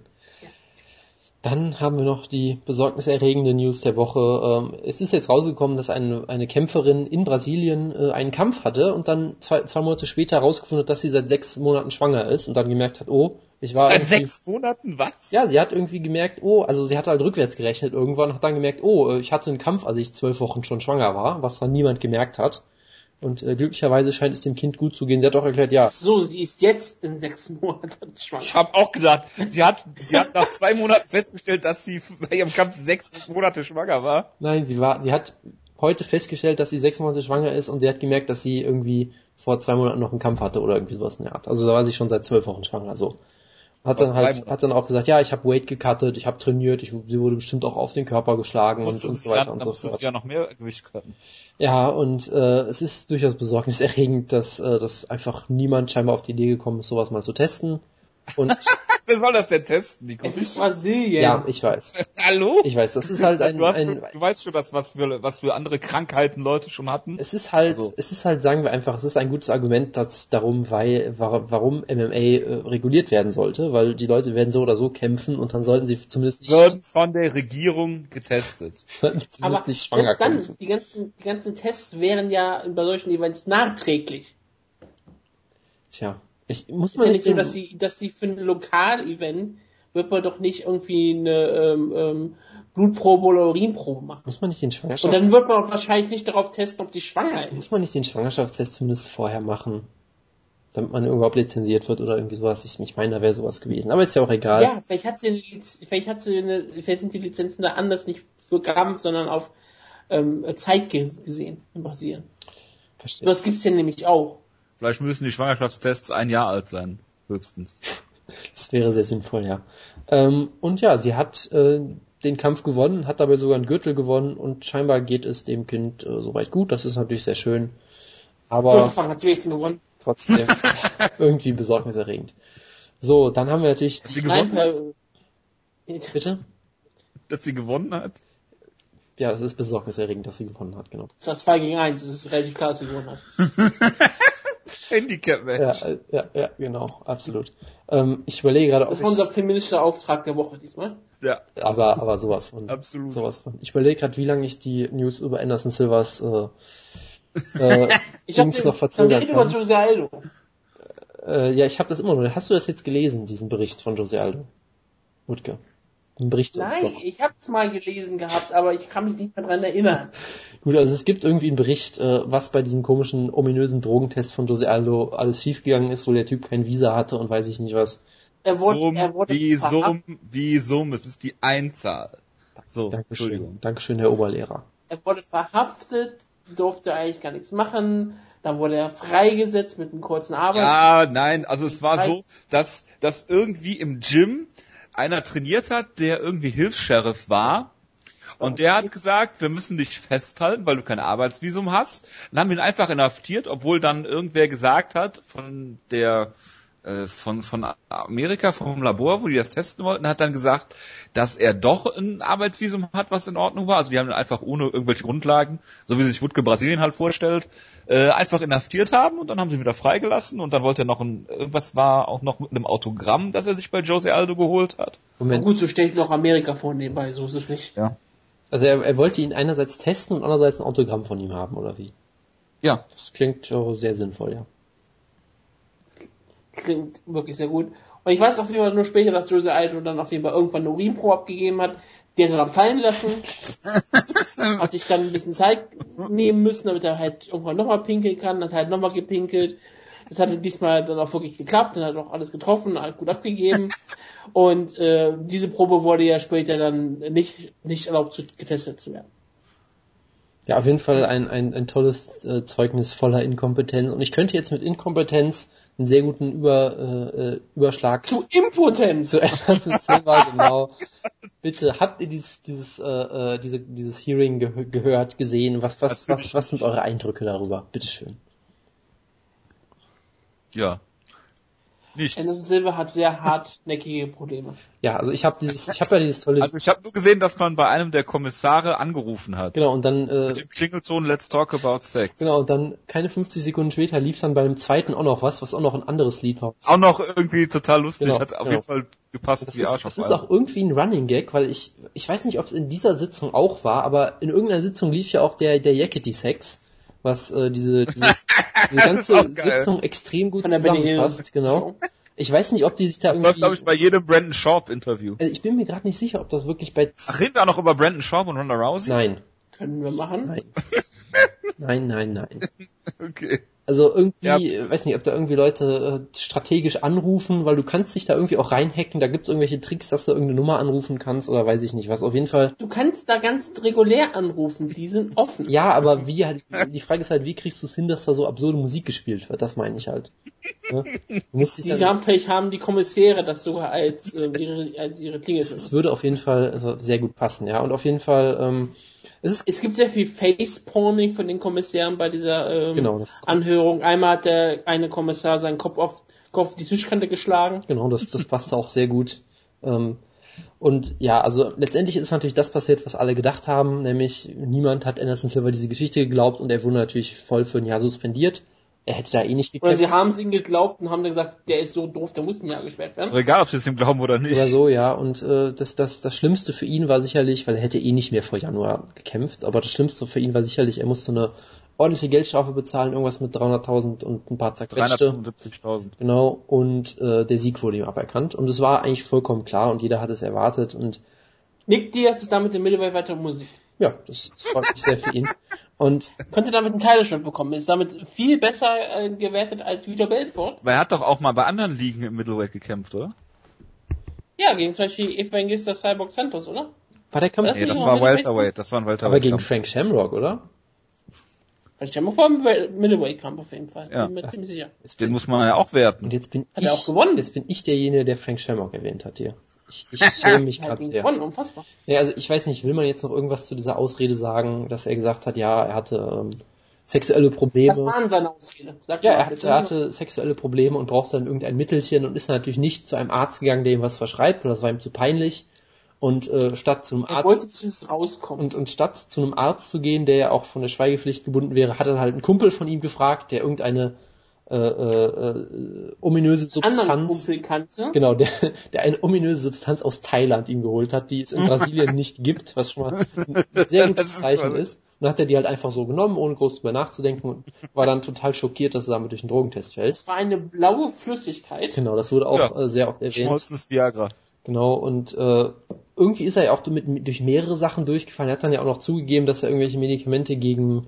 Dann haben wir noch die besorgniserregende News der Woche. Ähm, es ist jetzt rausgekommen, dass eine, eine Kämpferin in Brasilien äh, einen Kampf hatte und dann zwei, zwei Monate später herausgefunden hat, dass sie seit sechs Monaten schwanger ist und dann gemerkt hat, oh, ich war Seit sechs Monaten was? Ja, sie hat irgendwie gemerkt, oh, also sie hat halt rückwärts gerechnet irgendwann, hat dann gemerkt, oh, äh, ich hatte einen Kampf, als ich zwölf Wochen schon schwanger war, was dann niemand gemerkt hat. Und äh, glücklicherweise scheint es dem Kind gut zu gehen. Sie hat auch erklärt, ja, So, sie ist jetzt in sechs Monaten schwanger. Ich habe auch gedacht, sie hat, sie hat nach zwei Monaten festgestellt, dass sie bei ihrem Kampf sechs Monate schwanger war. nein, sie war, sie hat heute festgestellt, dass sie sechs Monate schwanger ist und sie hat gemerkt, dass sie irgendwie vor zwei Monaten noch einen Kampf hatte oder irgendwie sowas in der Art. Also da war sie schon seit zwölf Wochen schwanger, so. Hat dann halt, hat dann auch gesagt, ja, ich habe Weight gecuttet, ich habe trainiert, ich, sie wurde bestimmt auch auf den Körper geschlagen und, und so weiter und so fort. ja noch mehr Gewicht cutten. Ja, und äh, es ist durchaus besorgniserregend, dass, äh, dass einfach niemand scheinbar auf die Idee gekommen ist, sowas mal zu testen. Und Wer soll das denn testen, Nico? Es ist Brasilien. Ja, ich weiß. Hallo? Ich weiß, das ist halt ein, Du, hast ein du weißt schon, dass, was, für, was für andere Krankheiten Leute schon hatten. es ist halt, Also- es ist halt, sagen wir einfach, es ist ein gutes Argument, dass darum, weil, wa- warum MMA äh, reguliert werden sollte, weil die Leute werden so oder so kämpfen und dann sollten sie zumindest nicht, Würden von der Regierung getestet. zumindest Aber nicht schwanger dann, kämpfen. die ganzen, die ganzen Tests wären ja bei solchen Events nachträglich. Tja, ich muss Ist man ja nicht so, dass sie, dass sie für ein Lokal-Event wird man doch nicht irgendwie eine ähm, ähm, Blutprobe oder Urinprobe machen. muss man nicht den Und Schwangerschafts dann wird man auch wahrscheinlich nicht darauf testen, ob die schwanger muss ist. man nicht den Schwangerschaftstest zumindest vorher machen, damit man überhaupt lizenziert wird oder irgendwie sowas. Ich, ich meine, da wäre sowas gewesen. Aber ist ja auch egal. Ja, vielleicht hat sie vielleicht hat sie eine, vielleicht sind die Lizenzen da anders nicht für Gramm, sondern auf ähm, Zeit ge gesehen in Brasilien. Verstehe. Das gibt's ja nämlich auch. Vielleicht müssen die Schwangerschaftstests ein Jahr alt sein. Höchstens. Das wäre sehr sinnvoll, ja. Ähm, und ja, sie hat äh, den Kampf gewonnen, hat dabei sogar einen Gürtel gewonnen und scheinbar geht es dem Kind äh, soweit gut. Das ist natürlich sehr schön. Am Aber Anfang hat sie wenigstens gewonnen. trotzdem irgendwie besorgniserregend. So, dann haben wir natürlich. Dass sie Nein, gewonnen hat? äh, Bitte? Dass sie gewonnen hat? Ja, das ist besorgniserregend, dass sie gewonnen hat, genau. es war 2 gegen 1, es ist relativ klar, dass sie gewonnen hat. Ja, Handicap-Match. äh, ja, ja, genau, absolut. Ähm, ich überlege gerade, ob Das war unser feministischer Auftrag der Woche diesmal. Ja, aber, aber sowas von. absolut. Sowas von. Ich überlege gerade, wie lange ich die News über Anderson Silvers äh, äh, Ich habe Dings noch den verzögern über. Jose Aldo. Äh, ja, ich habe das immer noch. Hast du das jetzt gelesen, diesen Bericht von Jose Aldo? Wutke. Ein Bericht. Nein, ich habe es mal gelesen gehabt, aber ich kann mich nicht mehr dran erinnern. Gut, also es gibt irgendwie einen Bericht, äh, was bei diesem komischen, ominösen Drogentest von Jose Aldo alles schiefgegangen ist, wo der Typ kein Visa hatte und weiß ich nicht was. Er wurde, Summ, er wurde wie verhaftet. Summ, wie Summ, es ist die Einzahl. So, Dankeschön. Entschuldigung. Dankeschön, Herr Oberlehrer. Er wurde verhaftet, durfte eigentlich gar nichts machen. Dann wurde er freigesetzt mit einem kurzen Arbeit. Ja, nein, also es war so, dass, dass irgendwie im Gym einer trainiert hat, der irgendwie Hilfs-Sheriff war. Und der hat gesagt, wir müssen dich festhalten, weil du kein Arbeitsvisum hast. Dann haben wir ihn einfach inhaftiert, obwohl dann irgendwer gesagt hat von der äh, von von Amerika vom Labor, wo die das testen wollten, hat dann gesagt, dass er doch ein Arbeitsvisum hat, was in Ordnung war. Also die haben ihn einfach ohne irgendwelche Grundlagen, so wie sich Wutke Brasilien halt vorstellt, äh, einfach inhaftiert haben und dann haben sie ihn wieder freigelassen und dann wollte er noch ein irgendwas war auch noch mit einem Autogramm, das er sich bei Jose Aldo geholt hat. Moment. gut, so stelle ich noch Amerika vor nebenbei, so ist es nicht. Ja. Also er, er wollte ihn einerseits testen und andererseits ein Autogramm von ihm haben, oder wie? Ja. Das klingt sehr sinnvoll, ja. Klingt wirklich sehr gut. Und ich weiß auf jeden Fall nur später, dass Jose Aldo dann auf jeden Fall irgendwann eine Urinprobe abgegeben hat. Die hat er dann fallen lassen. hat sich dann ein bisschen Zeit nehmen müssen, damit er halt irgendwann nochmal pinkeln kann. Hat halt nochmal gepinkelt. Das hatte diesmal dann auch wirklich geklappt. Dann hat auch alles getroffen, alles gut abgegeben. Und äh, diese Probe wurde ja später dann nicht, nicht erlaubt zu, getestet zu werden. Ja, auf jeden Fall ein, ein, ein tolles äh, Zeugnis voller Inkompetenz. Und ich könnte jetzt mit Inkompetenz einen sehr guten Über, äh, äh, Überschlag Zu Impotenz! zu Anderson Silva, genau. Bitte, habt ihr dieses, dieses, äh, äh, diese, dieses Hearing geh gehört, gesehen? Was, was, was, was sind eure Eindrücke darüber? Bitteschön. Ja. Nichts. Anderson Silva hat sehr hartnäckige Probleme. Ja, also ich habe dieses, ich habe ja dieses tolle, Also ich habe nur gesehen, dass man bei einem der Kommissare angerufen hat. genau, und dann, äh, Mit dem Klingelton Let's Talk About Sex. genau, und dann keine 50 Sekunden später lief dann beim zweiten auch noch was, was auch noch ein anderes Lied war. Auch noch irgendwie total lustig, Genau, hat auf genau. jeden Fall gepasst Das wie ist, Arsch das ist auch irgendwie ein Running Gag, weil ich, ich weiß nicht, ob es in dieser Sitzung auch war, aber in irgendeiner Sitzung lief ja auch der, der Yakety Sex, was äh, diese, diese, diese ganze. Sitzung extrem gut zusammenfasst, genau. Ich weiß nicht, ob die sich da Das läuft, glaube ich, irgendwie, bei jedem Brandon Sharp Interview. also ich bin mir gerade nicht sicher, ob das wirklich bei, Ach, reden wir auch noch über Brandon Sharp und Ronda Rousey? nein, Können wir machen. nein, nein, nein, nein. Okay. Also irgendwie, Ja. äh, weiß nicht, ob da irgendwie Leute äh, strategisch anrufen, weil du kannst dich da irgendwie auch reinhacken, da gibt es irgendwelche Tricks, dass du irgendeine Nummer anrufen kannst oder weiß ich nicht was. Auf jeden Fall Du kannst da ganz regulär anrufen, die sind offen. Ja, aber wie halt, die Frage ist halt, wie kriegst du es hin, dass da so absurde Musik gespielt wird? Das meine ich halt. Musst dich Die dann, haben, vielleicht haben die Kommissäre das sogar als, äh, ihre, als ihre Klinge. es würde auf jeden Fall also, sehr gut passen, ja. Und auf jeden Fall, ähm, es ist Es gibt sehr viel Facepalming von den Kommissären bei dieser ähm, Genau, Anhörung. Einmal hat der eine Kommissar seinen Kopf auf, Kopf die Tischkante geschlagen. Genau, das, das passt auch sehr gut. Ähm, und ja, also letztendlich ist natürlich das passiert, was alle gedacht haben, nämlich niemand hat Anderson Silver diese Geschichte geglaubt und er wurde natürlich voll für ein Jahr suspendiert. Er hätte da eh nicht Oder gekämpft. sie haben es ihm geglaubt und haben dann gesagt, der ist so doof, der muss ein Jahr gesperrt Ist werden. doch egal, ob sie es ihm glauben oder nicht. Oder so, ja. Und äh, das, das, das Schlimmste für ihn war sicherlich, weil er hätte eh nicht mehr vor Januar gekämpft, aber das Schlimmste für ihn war sicherlich, er musste eine ordentliche Geldstrafe bezahlen, irgendwas mit 300.000 und ein paar zerquetschte. 375.000. Genau, und äh, der Sieg wurde ihm aberkannt. Und es war eigentlich vollkommen klar und jeder hat es erwartet und Nick Diaz ist damit im Middleweight weiter Musik. ja, das, das freut mich sehr für ihn. Und Könnte damit einen Teileschnitt bekommen. Ist damit viel besser äh, gewertet als Vitor Belfort. Weil er hat doch auch mal bei anderen Ligen im Middleweight gekämpft, oder? Ja, gegen zum Beispiel Evangelista Cyborg Santos, oder? war der Kampf Das Nee, das war Welterweight, das war ein aber gegen Welterweight. Frank Shamrock, oder? Ich stelle mir vor, im Middleweight-Kampf auf jeden Fall. Ja. Bin mir ziemlich sicher. Jetzt Den muss man ja auch werten. und jetzt bin Hat ich, er auch gewonnen? Jetzt bin ich derjenige, der Frank Shamrock erwähnt hat hier. Ich, ich schäme mich Er hat gerade sehr. gewonnen, unfassbar. Ja, also ich weiß nicht, will man jetzt noch irgendwas zu dieser Ausrede sagen, dass er gesagt hat, ja, er hatte ähm, sexuelle Probleme. Was waren seine Ausrede? Sag Ja, er hatte, bitte. er hatte sexuelle Probleme und brauchte dann irgendein Mittelchen und ist natürlich nicht zu einem Arzt gegangen, der ihm was verschreibt, weil das war ihm zu peinlich. Und äh, statt zu einem er wollte, Arzt es rauskommt. und, und statt zu einem Arzt zu gehen, der ja auch von der Schweigepflicht gebunden wäre, hat er halt einen Kumpel von ihm gefragt, der irgendeine äh, äh, äh, ominöse Substanz, genau, der, der eine ominöse Substanz aus Thailand ihm geholt hat, die es in Brasilien nicht gibt, was schon mal ein sehr Das gutes ist Zeichen ist. Und dann hat er die halt einfach so genommen, ohne groß drüber nachzudenken und war dann total schockiert, dass er damit durch einen Drogentest fällt. Es war eine blaue Flüssigkeit. Genau, das wurde auch Ja. äh, sehr oft erwähnt. Schmolzenes Viagra. Genau, und äh, irgendwie ist er ja auch mit, mit, durch mehrere Sachen durchgefallen. Er hat dann ja auch noch zugegeben, dass er irgendwelche Medikamente gegen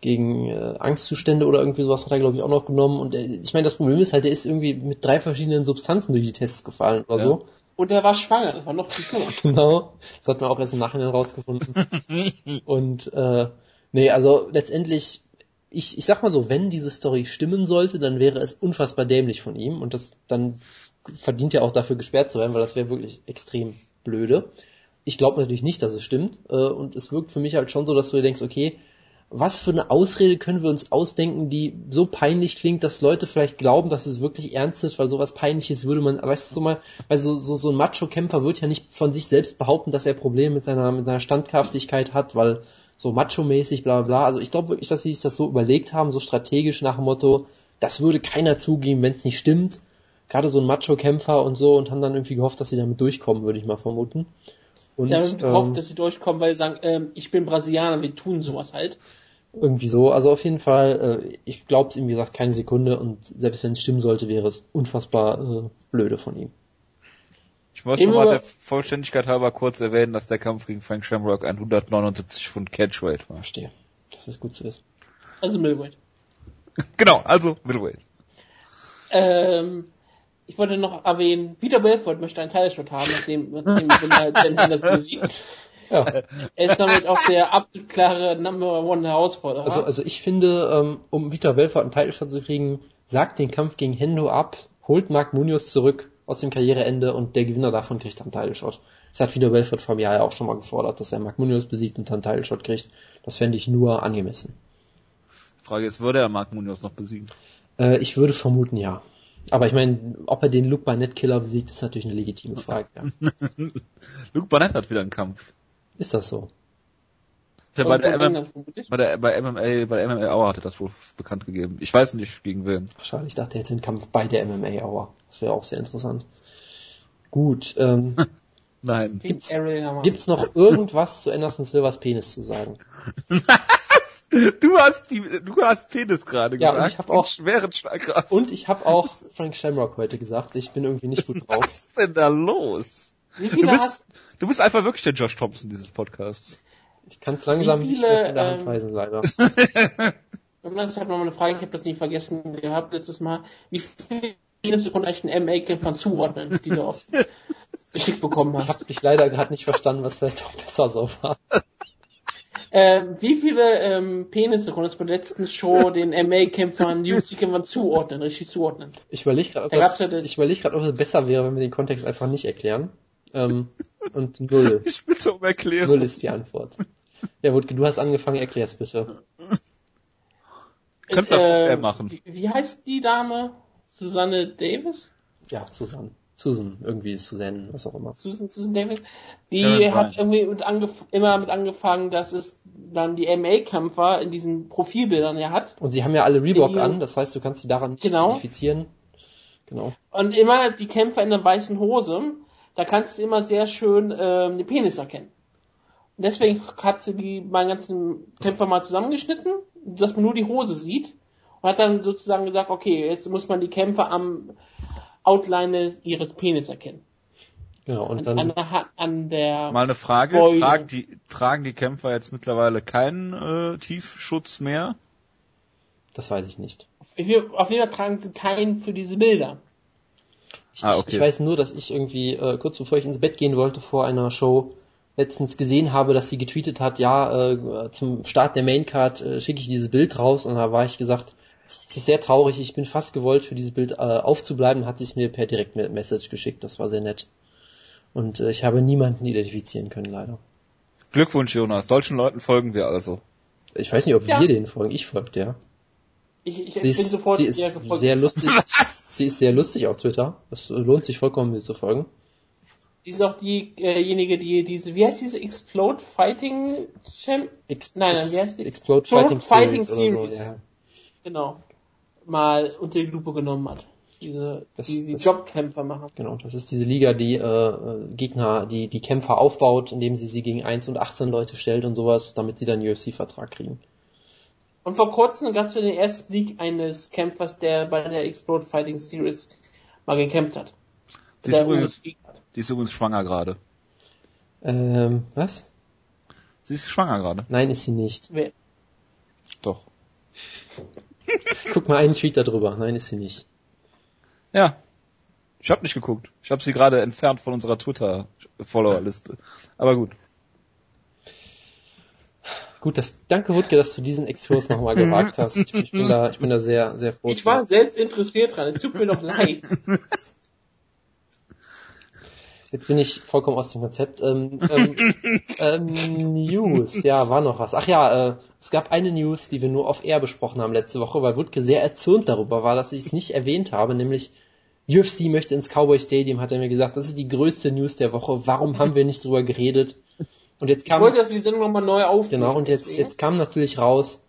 gegen äh, Angstzustände oder irgendwie sowas hat er, glaube ich, auch noch genommen. Und er, ich meine, das Problem ist halt, er ist irgendwie mit drei verschiedenen Substanzen durch die Tests gefallen oder Ja. so. Und er war schwanger, das war noch viel schlimmer. Genau. Das hat man auch erst im Nachhinein rausgefunden. Und äh, nee, also letztendlich, ich, ich sag mal so, wenn diese Story stimmen sollte, dann wäre es unfassbar dämlich von ihm und das dann verdient er auch dafür gesperrt zu werden, weil das wäre wirklich extrem blöde. Ich glaube natürlich nicht, dass es stimmt äh, und es wirkt für mich halt schon so, dass du dir denkst, okay, was für eine Ausrede können wir uns ausdenken, die so peinlich klingt, dass Leute vielleicht glauben, dass es wirklich ernst ist, weil sowas peinliches würde man, weißt du, mal, weil so, so, so ein Macho-Kämpfer wird ja nicht von sich selbst behaupten, dass er Probleme mit seiner, mit seiner Standhaftigkeit hat, weil so macho-mäßig, bla, bla. Also ich glaube wirklich, dass sie sich das so überlegt haben, so strategisch nach dem Motto, das würde keiner zugeben, wenn es nicht stimmt. Gerade so ein Macho-Kämpfer und so und haben dann irgendwie gehofft, dass sie damit durchkommen, würde ich mal vermuten. Und, Ich habe gehofft, ähm, dass sie durchkommen, weil sie sagen, ähm, ich bin Brasilianer, wir tun sowas halt. Irgendwie so. Also auf jeden Fall, äh, ich glaube es ihm, wie gesagt, keine Sekunde und selbst wenn es stimmen sollte, wäre es unfassbar äh, blöde von ihm. Ich muss Gehen noch wir mal über- der Vollständigkeit halber kurz erwähnen, dass der Kampf gegen Frank Shamrock ein 179 Pfund Catchweight war. Verstehe. Das ist gut zu wissen. Also Middleweight. Genau, also Middleweight. Ähm, ich wollte noch erwähnen, Peter Belfort möchte einen Teilschritt haben, nachdem, nachdem er Henderson besiegt. Ja. Er ist damit auch der absolut klare Number One Herausforderer. Also, also ich finde, ähm, um Vitor Belfort einen Titelshot zu kriegen, sagt den Kampf gegen Hendo ab, holt Mark Munoz zurück aus dem Karriereende und der Gewinner davon kriegt dann einen Titelshot. Das hat Vitor Belfort vor einem Jahr ja auch schon mal gefordert, dass er Mark Munoz besiegt und dann einen Titelshot kriegt. Das fände ich nur angemessen. Frage ist, würde er Mark Munoz noch besiegen? Äh, ich würde vermuten, ja. Aber ich meine, ob er den Luke Barnett Killer besiegt, ist natürlich eine legitime Frage. Ja. Luke Barnett hat wieder einen Kampf. Ist das so? Und bei der, MM, bei der bei MMA bei der MMA Hour hat er das wohl bekannt gegeben. Ich weiß nicht gegen wen. Ach, schade, ich dachte, er hätte einen Kampf bei der MMA Hour. Das wäre auch sehr interessant. Gut, ähm, Nein. Hammer. gibt's noch irgendwas zu Anderson Silvers Penis zu sagen? Du hast die, du hast Penis gerade Ja, und gesagt. ich hab auch- schweren Schlagkraft. Und ich habe auch Frank Shamrock heute gesagt, ich bin irgendwie nicht gut drauf. Was ist denn da los? Wie Du viele bist, hast du bist einfach wirklich der Josh Thompson dieses Podcasts. Ich kann es langsam Wie nicht viele, mehr von der Hand ähm, weisen, leider. Ich habe noch mal eine Frage, ich habe das nicht vergessen gehabt letztes Mal. Wie viele Penisse konnte eigentlich ein MA-Kämpfer zuordnen, die du oft geschickt bekommen Ich hast? habe dich leider gerade nicht verstanden, was vielleicht auch besser so war. Ähm, wie viele ähm, Penisse konntest du bei der letzten Show den MA-Kämpfern, UFC-Kämpfern zuordnen, richtig zuordnen? Ich überlege gerade, ob, Da das- ja das- ich überleg grad, ob es besser wäre, wenn wir den Kontext einfach nicht erklären. Ähm, und null. Ich bitte um Erklärung. Null ist die Antwort. Ja, Wutke, du hast angefangen, erklär's bitte. Kannst du auch Äh, machen. Wie, wie heißt die Dame? Susanne Davis? Ja, Susan. Susan, irgendwie ist Susan, was auch immer. Susan, Susan Davis? Die Karen hat Bryan. irgendwie mit angef immer mit angefangen, dass es dann die MA-Kämpfer in diesen Profilbildern ja hat. Und sie haben ja alle Reebok an, das heißt, du kannst sie daran nicht Genau. identifizieren. Genau. Und immer die Kämpfer in der weißen Hose, da kannst du immer sehr schön ähm, den Penis erkennen. Und deswegen hat sie die meinen ganzen Kämpfer mal zusammengeschnitten, dass man nur die Hose sieht. Und hat dann sozusagen gesagt, okay, jetzt muss man die Kämpfer am Outline ihres Penis erkennen. Genau. Und An, dann, an, an der Mal eine Frage, Beule. tragen die, tragen die Kämpfer jetzt mittlerweile keinen äh, Tiefschutz mehr? das weiß ich nicht. auf jeden auf jeden Fall tragen sie keinen für diese Bilder. Ich, Ah, okay. ich weiß nur, dass ich irgendwie äh, kurz bevor ich ins Bett gehen wollte vor einer Show letztens gesehen habe, dass sie getweetet hat, ja, äh, zum Start der Maincard äh, schicke ich dieses Bild raus und da war ich gesagt, es ist sehr traurig, ich bin fast gewollt für dieses Bild äh, aufzubleiben, hat sie es mir per Direktmessage geschickt, das war sehr nett. Und äh, ich habe niemanden identifizieren können, leider. Glückwunsch, Jonas. Solchen Leuten folgen wir also. Ich weiß nicht, ob Ja. wir denen folgen, ich folge der. Ich, ich Sie bin ist, sofort sie ist gefolgt. sehr lustig. Sie ist sehr lustig auf Twitter. Es lohnt sich vollkommen, mir zu folgen. Die ist auch diejenige, die diese, wie heißt diese Explode Fighting Champ? Ex Nein, nein, wie heißt die? Explode Explode Fighting, Fighting Series. Oder Series. so, ja. Genau. Mal unter die Lupe genommen hat. Diese, Das- die, die das- Jobkämpfer machen. Genau, das ist diese Liga, die äh, Gegner, die die Kämpfer aufbaut, indem sie sie gegen 1 und 18 Leute stellt und sowas, damit sie dann UFC-Vertrag kriegen. Und vor kurzem gab es ja den ersten Sieg eines Kämpfers, der bei der Explode Fighting Series mal gekämpft hat. Die ist, übrigens, hat. die ist übrigens schwanger gerade. Ähm, was? Sie ist schwanger gerade. Nein, ist sie nicht. Wer- Doch. Guck mal einen Tweet darüber. Nein, ist sie nicht. Ja. Ich habe nicht geguckt. Ich habe sie gerade entfernt von unserer Twitter-Follower-Liste. Aber gut. Gut, das, danke Wutke, dass du diesen Exkurs nochmal gewagt hast. Ich, ich, bin da, ich bin da sehr, sehr froh. Ich war selbst interessiert dran. Es tut mir doch leid. Jetzt bin ich vollkommen aus dem Konzept. Ähm, ähm, ähm, News, ja, war noch was. Ach ja, äh, es gab eine News, die wir nur auf Air besprochen haben letzte Woche, weil Wutke sehr erzürnt darüber war, dass ich es nicht erwähnt habe, nämlich UFC möchte ins Cowboy Stadium, hat er mir gesagt, das ist die größte News der Woche. Warum haben wir nicht drüber geredet? Und jetzt Ich kam wollte, dass wir die Sendung nochmal neu aufnehmen. genau und jetzt deswegen. jetzt kam natürlich raus,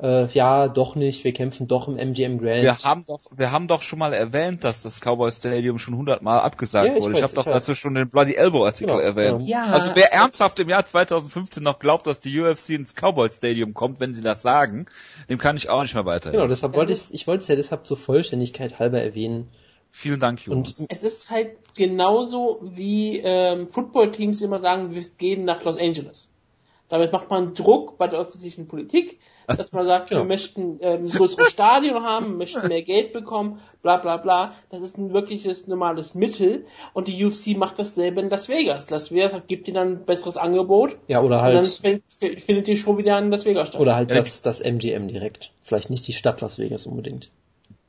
äh, ja, doch nicht, wir kämpfen doch im MGM Grand. Wir haben doch, wir haben doch schon mal erwähnt, dass das Cowboy Stadium schon hundertmal abgesagt Ja, ich wurde. Ich weiß, habe doch ich weiß. dazu schon den Bloody Elbow Artikel Genau, erwähnt. genau. Ja. Also wer ernsthaft im Jahr 2015 noch glaubt, dass die UFC ins Cowboy Stadium kommt, wenn sie das sagen, dem kann ich auch nicht mehr weiterhelfen. Genau, deshalb wollte ich, ich wollte es ja deshalb zur Vollständigkeit halber erwähnen. Vielen Dank, Jonas. Und Es ist halt genauso wie ähm, Footballteams immer sagen, wir gehen nach Los Angeles. Damit macht man Druck bei der öffentlichen Politik, dass man sagt, Genau. wir möchten ähm, ein größeres Stadion haben, möchten mehr Geld bekommen, bla bla bla. Das ist ein wirkliches normales Mittel und die UFC macht dasselbe in Las Vegas. Las Vegas gibt ihnen dann ein besseres Angebot ja, oder und dann halt fängt, f- findet die Show wieder in Las Vegas statt. Oder halt Ja, das, das MGM direkt. Vielleicht nicht die Stadt Las Vegas unbedingt.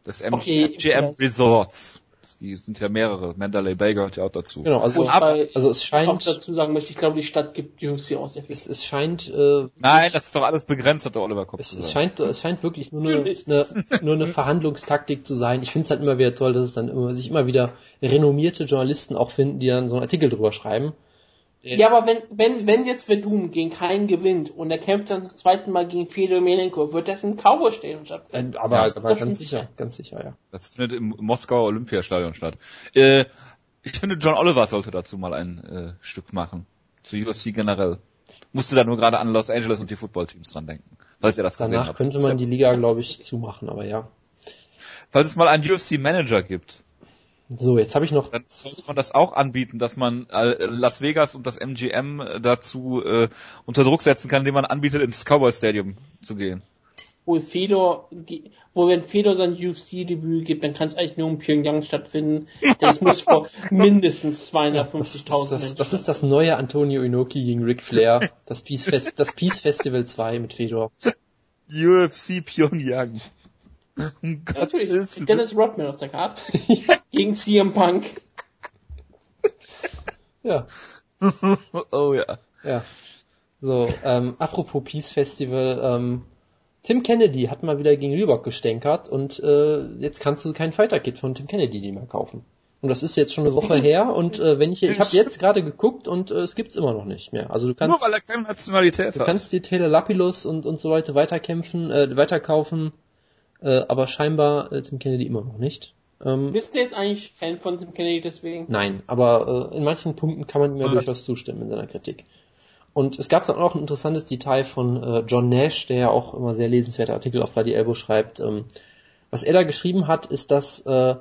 Das M Okay, MGM. Resorts. Die sind ja mehrere. Mandalay Bay gehört ja auch dazu. Genau, also, Wobei also es ich auch scheint, dazu sagen möchte, ich glaube, die Stadt gibt UFC viel. es, es scheint, äh, Nein, das ist doch alles begrenzt, hat der Oliver Kopf es, es scheint, es scheint wirklich nur eine, eine, nur eine Verhandlungstaktik zu sein. Ich finde es halt immer wieder toll, dass es dann immer, sich immer wieder renommierte Journalisten auch finden, die dann so einen Artikel drüber schreiben. Ja, aber wenn, wenn, wenn jetzt Verdun gegen keinen gewinnt und er kämpft dann zum zweiten Mal gegen Fedor Emelianenko, wird das im Cowboy Stadion stattfinden. Äh, aber Ja, aber ganz sicher, sicher. ganz sicher, ja. Das findet im Moskauer Olympiastadion statt. Äh, ich finde, John Oliver sollte dazu mal ein äh, Stück machen. Zu UFC generell. Musste da nur gerade an Los Angeles und die Footballteams dran denken. Falls ihr das gesehen Danach habt. könnte man die Liga, glaube ich, zumachen, aber ja. Falls es mal einen UFC-Manager gibt, So, jetzt habe ich noch dann sollte man das auch anbieten, dass man äh, Las Vegas und das MGM dazu äh, unter Druck setzen kann, indem man anbietet, ins Cowboy Stadium zu gehen. Wo Fedor, die, wo wenn Fedor sein UFC-Debüt gibt, dann kann es eigentlich nur in Pyongyang stattfinden, denn es muss vor mindestens das, 250.000 ist das, Menschen. das ist das neue Antonio Inoki gegen Ric Flair, das Peace, Fest, das Peace Festival 2 mit Fedor. UFC Pyongyang. Um Ja, natürlich. Gottes Willen. Dennis Rodman auf der Karte. Gegen CM Punk. Ja, Oh ja. ja. So, ähm, apropos Peace Festival, ähm, Tim Kennedy hat mal wieder gegen Reebok gestänkert und äh, jetzt kannst du kein Fighter-Kit von Tim Kennedy mehr kaufen. Und das ist jetzt schon eine Woche her und äh, wenn ich ich habe jetzt gerade geguckt und äh, es gibt's immer noch nicht mehr. Also du kannst Nur weil er keine Nationalität du hat. kannst die Taylor Lapilus und und so Leute weiterkämpfen, äh, weiterkaufen, äh, aber scheinbar äh, Tim Kennedy immer noch nicht. Ähm, Bist du jetzt eigentlich Fan von Tim Kennedy deswegen? Nein, aber äh, in manchen Punkten kann man mir Ja. durchaus zustimmen in seiner Kritik. Und es gab dann auch ein interessantes Detail von äh, John Nash, der ja auch immer sehr lesenswerte Artikel auf Bloody Elbow schreibt. Ähm, was er da geschrieben hat, ist, dass äh,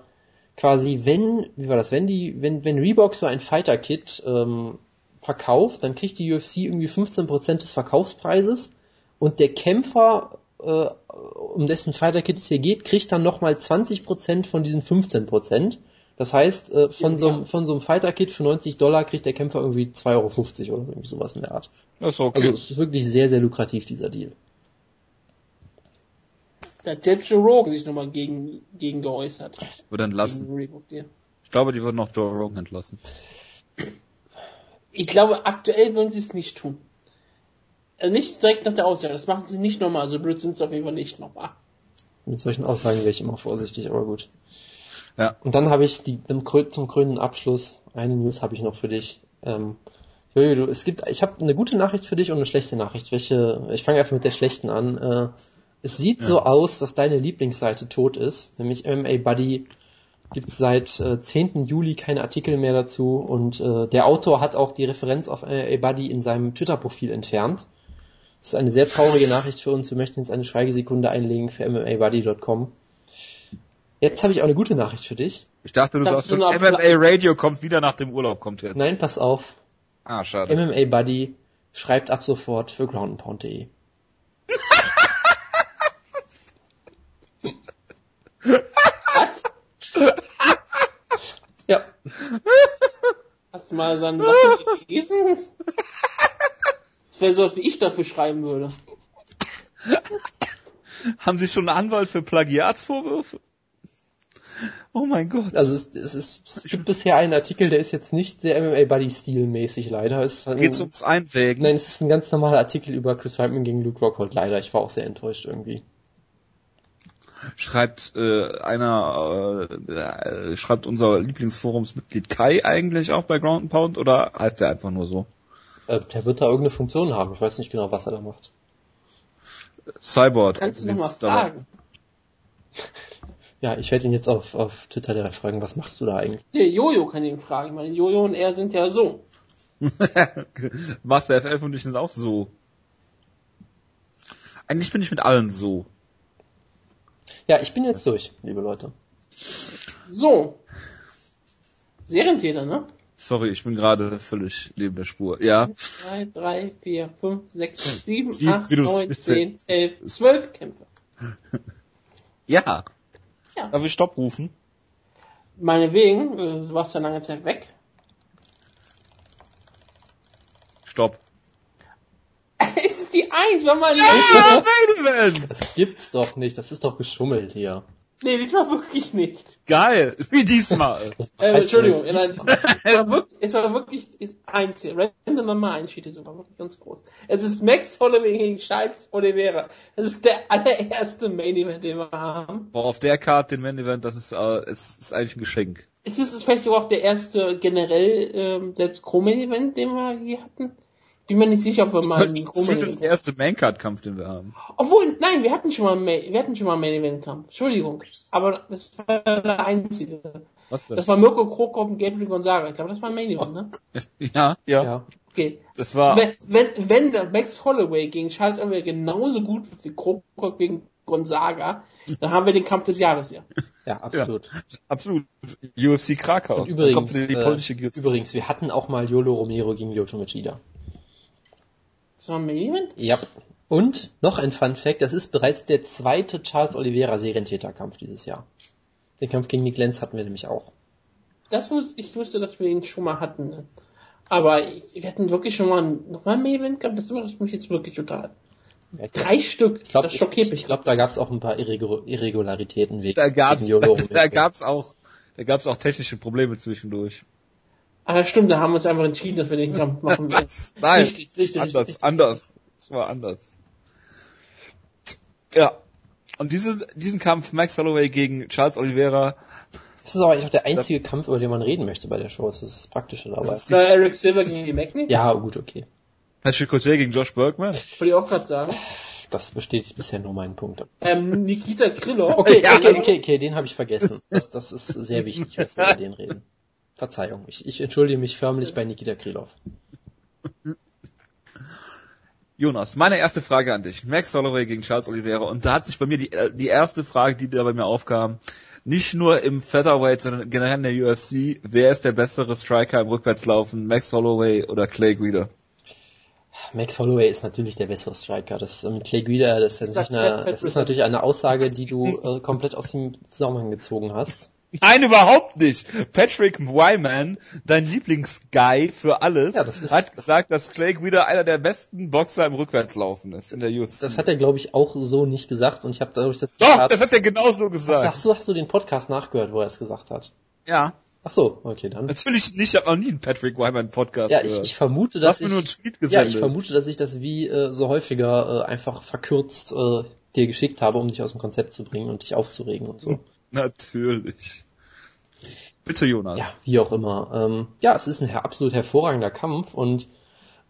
quasi wenn, wie war das, wenn die, wenn, wenn Reebok so ein Fighter-Kit ähm, verkauft, dann kriegt die UFC irgendwie 15% des Verkaufspreises und der Kämpfer, äh, um dessen Fighter-Kit es hier geht, kriegt dann nochmal 20% von diesen 15%. Das heißt, äh, von, so, einem- von so einem Fighter-Kit für 90 Dollar kriegt der Kämpfer irgendwie 2,50 Euro oder irgendwie sowas in der Art. Das ist okay. Also es ist wirklich sehr, sehr lukrativ, dieser Deal. Da hat selbst Joe Rogan sich nochmal gegen, gegen geäußert. Wird entlassen. Reebok, ja. Ich glaube, die würden noch Joe Rogan entlassen. Ich glaube, aktuell würden sie es nicht tun. Also nicht direkt nach der Aussage, das machen sie nicht nochmal, so blöd sind sie auf jeden Fall nicht nochmal. Mit solchen Aussagen wäre ich immer vorsichtig, aber gut. Ja. Und dann habe ich die, zum, krönenden Abschluss, eine News habe ich noch für dich. Ähm, Jojo, du, es gibt, ich habe eine gute Nachricht für dich und eine schlechte Nachricht. Welche? Ich fange einfach mit der schlechten an. Äh, es sieht Ja. so aus, dass deine Lieblingsseite tot ist, nämlich MMA Buddy. Gibt seit äh, 10. Juli keine Artikel mehr dazu und äh, der Autor hat auch die Referenz auf MMA Buddy in seinem Twitter-Profil entfernt. Das ist eine sehr traurige Nachricht für uns. Wir möchten jetzt eine Schweigesekunde einlegen für MMABuddy.com. Jetzt habe ich auch eine gute Nachricht für dich. Ich dachte, du sagst, so MMA Radio kommt wieder nach dem Urlaub, kommt jetzt. Nein, pass auf. Ah, schade. MMA Buddy schreibt ab sofort für groundpound.de. Was? Ja. Hast du mal seine Sachen gelesen? Das wäre so, als wie ich dafür schreiben würde. Haben Sie schon einen Anwalt für Plagiatsvorwürfe? Oh mein Gott. Also es, es, ist, es gibt bisher einen Artikel, der ist jetzt nicht sehr MMA Buddy stilmäßig leider. Es ist ein, Geht's ums Einwägen? Nein, es ist ein ganz normaler Artikel über Chris Weidman gegen Luke Rockhold leider. Ich war auch sehr enttäuscht irgendwie. Schreibt äh, einer, äh, äh, schreibt unser Lieblingsforumsmitglied Kai eigentlich auch bei Ground and Pound oder heißt der einfach nur so? Äh, der wird da irgendeine Funktion haben. Ich weiß nicht genau, was er da macht. Cyborg. Kannst du übrigens noch mal dabei. fragen? Ja, ich werde ihn jetzt auf, auf Twitter direkt fragen, was machst du da eigentlich? Der Jojo kann ihn fragen, weil Jojo und er sind ja so. Master FF und ich sind auch so. Eigentlich bin ich mit allen so. Ja, ich bin jetzt durch, liebe Leute. So. Serientäter, ne? Sorry, ich bin gerade völlig neben der Spur. Ja, 2, 3, 4, 5, 6, 7, Sieb, 8, wie du's- 9, ist 10, 11, 12 Kämpfe. ja. Ja. Darf ich Stopp rufen? Meinetwegen, du warst ja lange Zeit weg. Stopp. es ist die 1, war mal Ja, Main Event! Das gibt's doch nicht, das ist doch geschummelt hier. Nee, diesmal wirklich nicht. Geil, wie diesmal. Äh, Entschuldigung, denn nein, es war wirklich, es war wirklich ist eins hier. Random Nummer 1 steht hier sogar wirklich ganz groß. Es ist Max Holloway gegen Charles Oliveira. Das ist der allererste Main Event, den wir haben. Boah, auf der Karte den Main Event, das ist, äh, es ist eigentlich ein Geschenk. Es ist vielleicht sogar auch der erste generell ähm, selbst Co-Main Event, den wir hier hatten. Bin mir nicht sicher, ob wir mal Das einen ist Co-Main zumindest Event der erste Maincard-Kampf, den wir haben. Obwohl, nein, wir hatten schon mal einen Main, wir hatten schon mal einen Main Event Kampf. Entschuldigung. Aber das war der einzige. Was denn? Das war Mirko Krokop und Gabriel Gonzaga. Ich glaube, das war ein Main Event, ne? Ja, ja, Ja. Okay. Das war, Wenn, wenn, wenn der Max Holloway gegen Charles Oliveira genauso gut wird wie Krokop gegen Gonzaga, dann haben wir den Kampf des Jahres hier. Ja, absolut. absolut. UFC Krakau. Und übrigens, die äh, übrigens, wir hatten auch mal Yolo Romero gegen Lyoto Machida. Ein Main Event? Ja. Und noch ein Fun Fact, das ist bereits der zweite Charles Oliveira Serientäterkampf dieses Jahr. Den Kampf gegen Nick Lenz hatten wir nämlich auch. Das wusste, ich wusste, dass wir ihn schon mal hatten. Aber wir hatten wirklich schon mal ein, noch mal ein Main Event gehabt. Das überrascht mich jetzt wirklich total. Ja, Drei Stück. Ich glaube, das schockiert ich, mich. ich glaub, da gab es auch ein paar Irregu Irregularitäten wegen, Da wegen Yolo Romero. da gab's auch, da gab's auch technische Probleme zwischendurch. Ah, stimmt, da haben wir uns einfach entschieden, dass wir den Kampf machen. Nein. Richtig, richtig, anders, richtig. anders. Es war anders. Ja. Und diese, diesen Kampf Max Holloway gegen Charles Oliveira. Das ist aber eigentlich auch der einzige das, Kampf, über den man reden möchte bei der Show. Das ist das Praktische dabei. Das ist Na, Eric Silver gegen die Magni? Ja, gut, okay. Patrick Cote gegen Josh Bergman? Wollte ich auch gerade sagen. Das bestätigt bisher nur meinen Punkt. Ähm, Nikita Krillov. Okay, okay, okay, okay, den habe ich vergessen. Das, das ist sehr wichtig, dass wir über den reden. Verzeihung, ich, ich entschuldige mich förmlich bei Nikita Krylov. Jonas, meine erste Frage an dich. Max Holloway gegen Charles Oliveira. Und da hat sich bei mir die, die erste Frage, die da bei mir aufkam, nicht nur im Featherweight, sondern generell in der UFC, wer ist der bessere Striker im Rückwärtslaufen, Max Holloway oder Clay Guida? Max Holloway ist natürlich der bessere Striker. Das mit Clay Guida, das ist, natürlich eine, das ist natürlich eine Aussage, die du äh, komplett aus dem Zusammenhang gezogen hast. Nein, überhaupt nicht. Patrick Wyman, dein Lieblingsguy für alles, ja, ist, hat gesagt, dass Clay wieder einer der besten Boxer im Rückwärtslaufen ist in der UFC. Das hat er, glaube ich, auch so nicht gesagt und ich habe dadurch das Doch, Zitat, das hat er genauso gesagt. Ach so, hast du den Podcast nachgehört, wo er es gesagt hat? Ja. Ach so, okay, dann. Natürlich nicht, ich habe noch nie einen Patrick Wyman Podcast ja, gehört. Ja, ich, ich vermute, dass ich, ja, ich vermute, dass ich das wie äh, so häufiger äh, einfach verkürzt äh, dir geschickt habe, um dich aus dem Konzept zu bringen und dich aufzuregen und so. Natürlich. Bitte, Jonas. Ja, wie auch immer. Ähm, ja, es ist ein absolut hervorragender Kampf und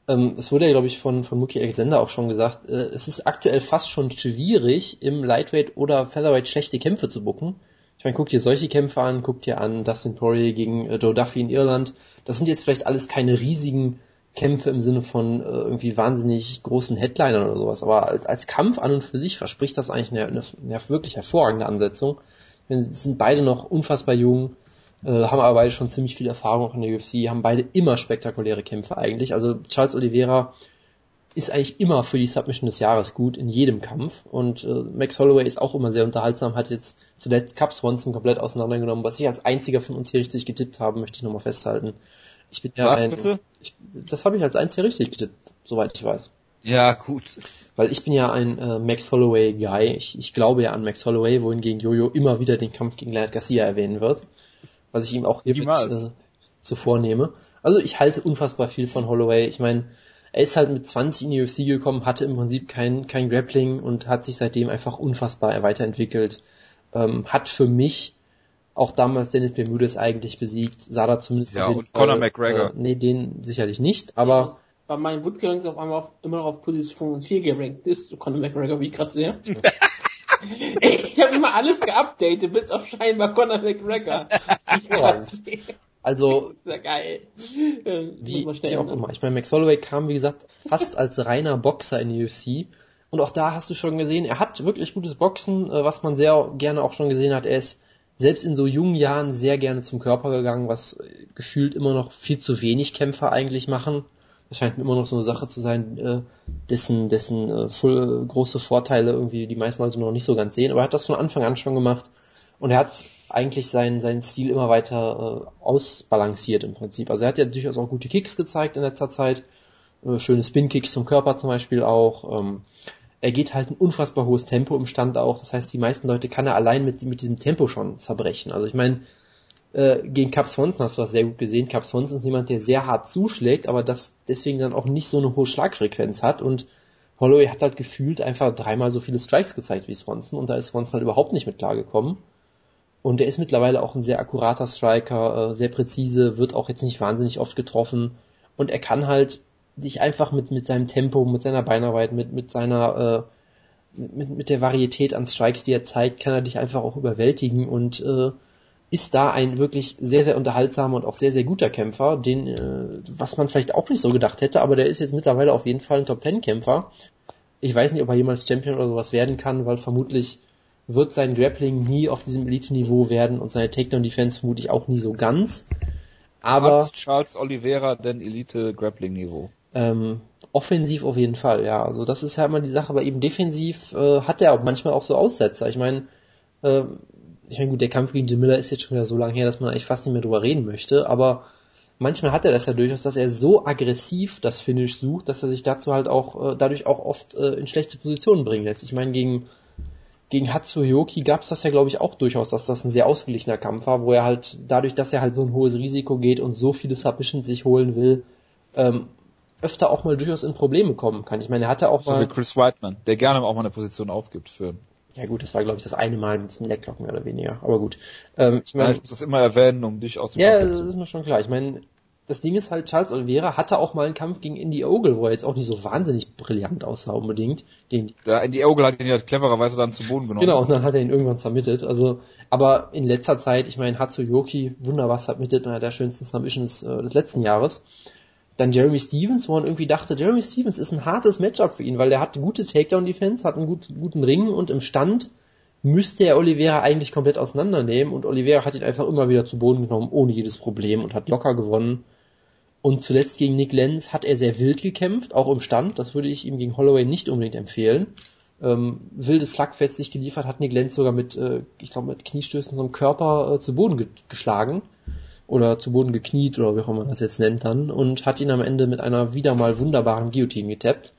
ähm, es wurde ja, glaube ich, von, von Mookie Alexander auch schon gesagt, äh, es ist aktuell fast schon schwierig, im Lightweight oder Featherweight schlechte Kämpfe zu bucken. Ich meine, guck dir solche Kämpfe an, guck dir an Dustin Poirier gegen äh, Joe Duffy in Irland. Das sind jetzt vielleicht alles keine riesigen Kämpfe im Sinne von äh, irgendwie wahnsinnig großen Headlinern oder sowas, aber als, als Kampf an und für sich verspricht das eigentlich eine, eine, eine wirklich hervorragende Ansetzung. Wir sind beide noch unfassbar jung, äh, haben aber beide schon ziemlich viel Erfahrung in der UFC, haben beide immer spektakuläre Kämpfe eigentlich. Also Charles Oliveira ist eigentlich immer für die Submission des Jahres gut in jedem Kampf und äh, Max Holloway ist auch immer sehr unterhaltsam, hat jetzt zuletzt Cup Swanson komplett auseinandergenommen, was ich als einziger von uns hier richtig getippt habe, möchte ich nochmal festhalten. Ich bin ja was, ein, bitte? Ich, das habe ich als einziger richtig getippt, soweit ich weiß. Ja, gut. Weil ich bin ja ein äh, Max Holloway Guy. Ich, ich glaube ja an Max Holloway, wohingegen Jojo immer wieder den Kampf gegen Leonard Garcia erwähnen wird was ich ihm auch hier mit, äh, zuvor nehme. Also ich halte unfassbar viel von Holloway. Ich meine, er ist halt mit 20 in die UFC gekommen, hatte im Prinzip kein, kein Grappling und hat sich seitdem einfach unfassbar weiterentwickelt. Ähm, hat für mich auch damals Dennis Bermudez eigentlich besiegt, sah da zumindest ja, und Fall, Conor McGregor. Äh, nee, den sicherlich nicht, aber bei meinen Woodkillings auf einmal auf, immer noch auf Position 4 gerankt ist, Conor McGregor, wie ich gerade sehe. ich habe immer alles geupdatet, bis auf scheinbar Conor McGregor. Also, sehr geil. Wie, wie auch immer. Ich meine, Max Holloway kam, wie gesagt, fast als reiner Boxer in die UFC. Und auch da hast du schon gesehen, er hat wirklich gutes Boxen, äh, was man sehr gerne auch schon gesehen hat. Er ist selbst in so jungen Jahren sehr gerne zum Körper gegangen, was gefühlt immer noch viel zu wenig Kämpfer eigentlich machen. Das scheint immer noch so eine Sache zu sein, äh, dessen, dessen äh, voll, große Vorteile irgendwie die meisten Leute noch nicht so ganz sehen. Aber er hat das von Anfang an schon gemacht und er hat eigentlich seinen, seinen Stil immer weiter äh, ausbalanciert im Prinzip. Also er hat ja durchaus auch gute Kicks gezeigt in letzter Zeit. Äh, schöne Spin-Kicks zum Körper zum Beispiel auch. Ähm, er geht halt ein unfassbar hohes Tempo im Stand auch. Das heißt, die meisten Leute kann er allein mit, mit diesem Tempo schon zerbrechen. Also ich meine, äh, gegen Cap Swanson hast du das sehr gut gesehen. Cap Swanson ist jemand, der sehr hart zuschlägt, aber das deswegen dann auch nicht so eine hohe Schlagfrequenz hat und Holloway hat halt gefühlt einfach dreimal so viele Strikes gezeigt wie Swanson und da ist Swanson halt überhaupt nicht mit klargekommen. Und er ist mittlerweile auch ein sehr akkurater Striker, äh, sehr präzise, wird auch jetzt nicht wahnsinnig oft getroffen und er kann halt sich einfach mit, mit seinem Tempo, mit seiner Beinarbeit, mit, mit seiner äh, mit, mit der Varietät an Strikes, die er zeigt, kann er dich einfach auch überwältigen und äh, ist da ein wirklich sehr, sehr unterhaltsamer und auch sehr, sehr guter Kämpfer, den, äh, was man vielleicht auch nicht so gedacht hätte, aber der ist jetzt mittlerweile auf jeden Fall ein Top-10-Kämpfer. Ich weiß nicht, ob er jemals Champion oder sowas werden kann, weil vermutlich wird sein Grappling nie auf diesem Elite-Niveau werden und seine Takedown-Defense vermutlich auch nie so ganz. Aber Hat Charles Oliveira denn Elite-Grappling-Niveau? Ähm, offensiv auf jeden Fall, ja. Also das ist ja immer die Sache, aber eben defensiv äh, hat er auch manchmal auch so Aussetzer. Ich meine, äh, ich meine, gut, der Kampf gegen Jim Miller ist jetzt schon wieder so lange her, dass man eigentlich fast nicht mehr drüber reden möchte, aber manchmal hat er das ja durchaus, dass er so aggressiv das Finish sucht, dass er sich dazu halt auch, äh, dadurch auch oft äh, in schlechte Positionen bringen lässt. Ich meine, gegen, gegen Hatsuyoki gab es das ja, glaube ich, auch durchaus, dass das ein sehr ausgeglichener Kampf war, wo er halt, dadurch, dass er halt so ein hohes Risiko geht und so viele Submissions sich holen will, ähm, öfter auch mal durchaus in Probleme kommen kann. Ich meine, er hatte auch so mal... wie Chris Whiteman, der gerne auch mal eine Position aufgibt für ja gut, das war glaube ich das eine Mal mit dem Lecklock mehr oder weniger. Aber gut. Ähm, ich, meine, ja, ich muss das immer erwähnen, um dich aus dem Ja, das ist mir schon klar. Ich meine, das Ding ist halt, Charles Oliveira hatte auch mal einen Kampf gegen Indy Ogle, wo er jetzt auch nicht so wahnsinnig brillant aussah unbedingt. Gegen ja, Indy Ogle hat ihn ja clevererweise dann zu Boden genommen. Genau, und dann hat er ihn irgendwann submitted. Also, aber in letzter Zeit, ich meine, Hatsuyoki wunderbar submitted, einer der schönsten Submissions äh, des letzten Jahres. Dann Jeremy Stevens, wo man irgendwie dachte, Jeremy Stevens ist ein hartes Matchup für ihn, weil der hat gute Takedown-Defense, hat einen gut, guten Ring und im Stand müsste er Oliveira eigentlich komplett auseinandernehmen und Oliveira hat ihn einfach immer wieder zu Boden genommen, ohne jedes Problem und hat locker gewonnen. Und zuletzt gegen Nick Lenz hat er sehr wild gekämpft, auch im Stand. Das würde ich ihm gegen Holloway nicht unbedingt empfehlen. Ähm, wildes Slugfest sich geliefert, hat Nick Lenz sogar mit, äh, ich glaube, mit Kniestößen so einem Körper äh, zu Boden ge geschlagen. Oder zu Boden gekniet, oder wie auch immer man das jetzt nennt dann. Und hat ihn am Ende mit einer wieder mal wunderbaren Guillotine getappt.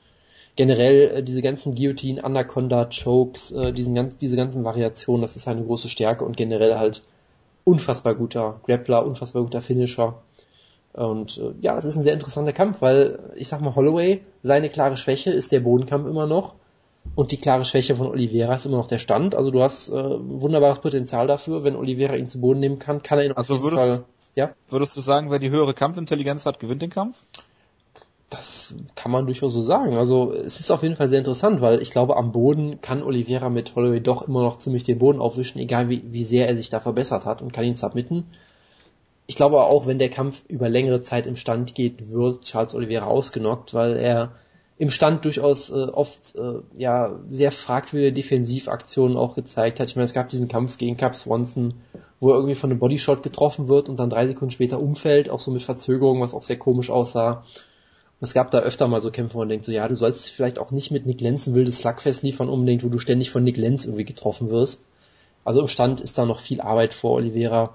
Generell äh, diese ganzen Guillotine, Anaconda, Chokes, äh, diesen ganz, diese ganzen Variationen, das ist eine große Stärke und generell halt unfassbar guter Grappler, unfassbar guter Finisher. Und äh, ja, es ist ein sehr interessanter Kampf, weil ich sag mal, Holloway, seine klare Schwäche ist der Bodenkampf immer noch. Und die klare Schwäche von Oliveira ist immer noch der Stand. Also du hast äh, wunderbares Potenzial dafür. Wenn Oliveira ihn zu Boden nehmen kann, kann er ihn also auf jeden würdest, Fall, ja? Würdest du sagen, wer die höhere Kampfintelligenz hat, gewinnt den Kampf? Das kann man durchaus so sagen. Also es ist auf jeden Fall sehr interessant, weil ich glaube, am Boden kann Oliveira mit Holloway doch immer noch ziemlich den Boden aufwischen, egal wie, wie sehr er sich da verbessert hat und kann ihn submitten. Ich glaube auch, wenn der Kampf über längere Zeit im Stand geht, wird Charles Oliveira ausgenockt, weil er im Stand durchaus äh, oft äh, ja sehr fragwürdige Defensivaktionen auch gezeigt hat. Ich meine, es gab diesen Kampf gegen Cap Swanson, wo er irgendwie von einem Bodyshot getroffen wird und dann drei Sekunden später umfällt, auch so mit Verzögerung, was auch sehr komisch aussah. Es gab da öfter mal so Kämpfe, wo man denkt so, ja, du sollst vielleicht auch nicht mit Nick Lenz ein wildes Slugfest liefern unbedingt, wo du ständig von Nick Lenz irgendwie getroffen wirst. Also im Stand ist da noch viel Arbeit vor Oliveira.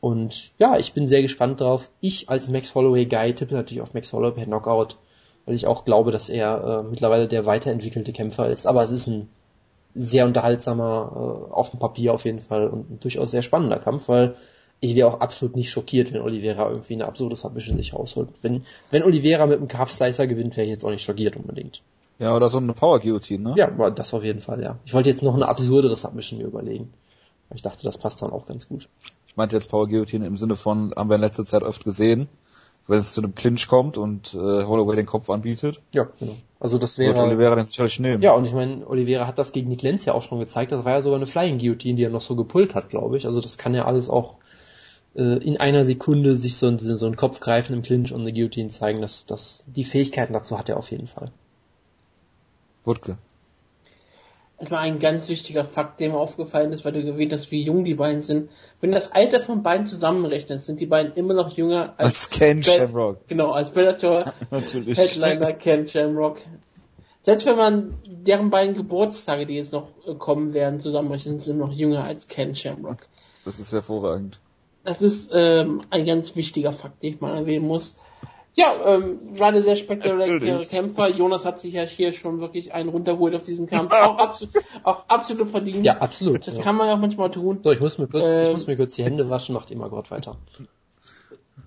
Und ja, ich bin sehr gespannt drauf. Ich als Max Holloway Guy tippe natürlich auf Max Holloway per Knockout, weil ich auch glaube, dass er äh, mittlerweile der weiterentwickelte Kämpfer ist. Aber es ist ein sehr unterhaltsamer, äh, auf dem Papier auf jeden Fall und ein durchaus sehr spannender Kampf, weil ich wäre auch absolut nicht schockiert, wenn Oliveira irgendwie eine absurde Submission sich rausholt. Wenn, wenn Oliveira mit einem Calf Slicer gewinnt, wäre ich jetzt auch nicht schockiert unbedingt. Ja, oder so eine Power Guillotine, ne? Ja, das auf jeden Fall, ja. Ich wollte jetzt noch eine absurdere Submission mir überlegen. Ich dachte, das passt dann auch ganz gut ich meinte jetzt Power Guillotine im Sinne von, haben wir in letzter Zeit oft gesehen, wenn es zu einem Clinch kommt und äh, Holloway den Kopf anbietet. Ja, genau. Also das wäre. Wird Oliveira den sicherlich nehmen. Ja, und ich meine, Oliveira hat das gegen Nick Lenz ja auch schon gezeigt. Das war ja sogar eine Flying Guillotine, die er noch so gepullt hat, glaube ich. Also das kann ja alles auch äh, in einer Sekunde sich so, ein, so einen Kopf greifen im Clinch und eine Guillotine zeigen. dass dass die Fähigkeiten dazu hat er auf jeden Fall. Wutke erstmal ein ganz wichtiger Fakt, der mir aufgefallen ist, weil du erwähnt hast, wie jung die beiden sind. Wenn du das Alter von beiden zusammenrechnest, sind die beiden immer noch jünger als, als Ken Shamrock. Genau, als Bellator Headliner Ken Shamrock. Selbst wenn man deren beiden Geburtstage, die jetzt noch kommen werden, zusammenrechnet, sind sie noch jünger als Ken Shamrock. Das ist hervorragend. Das ist ähm, ein ganz wichtiger Fakt, den ich mal erwähnen muss. Ja, ähm, war eine sehr spektakuläre Kämpfer. Jonas hat sich ja hier schon wirklich einen runtergeholt auf diesen Kampf. auch, absolut, auch absolut verdient. Ja, absolut. Das ja. kann man ja auch manchmal tun. So, ich muss mir kurz, ähm, ich muss mir kurz die Hände waschen, macht immer Gott weiter.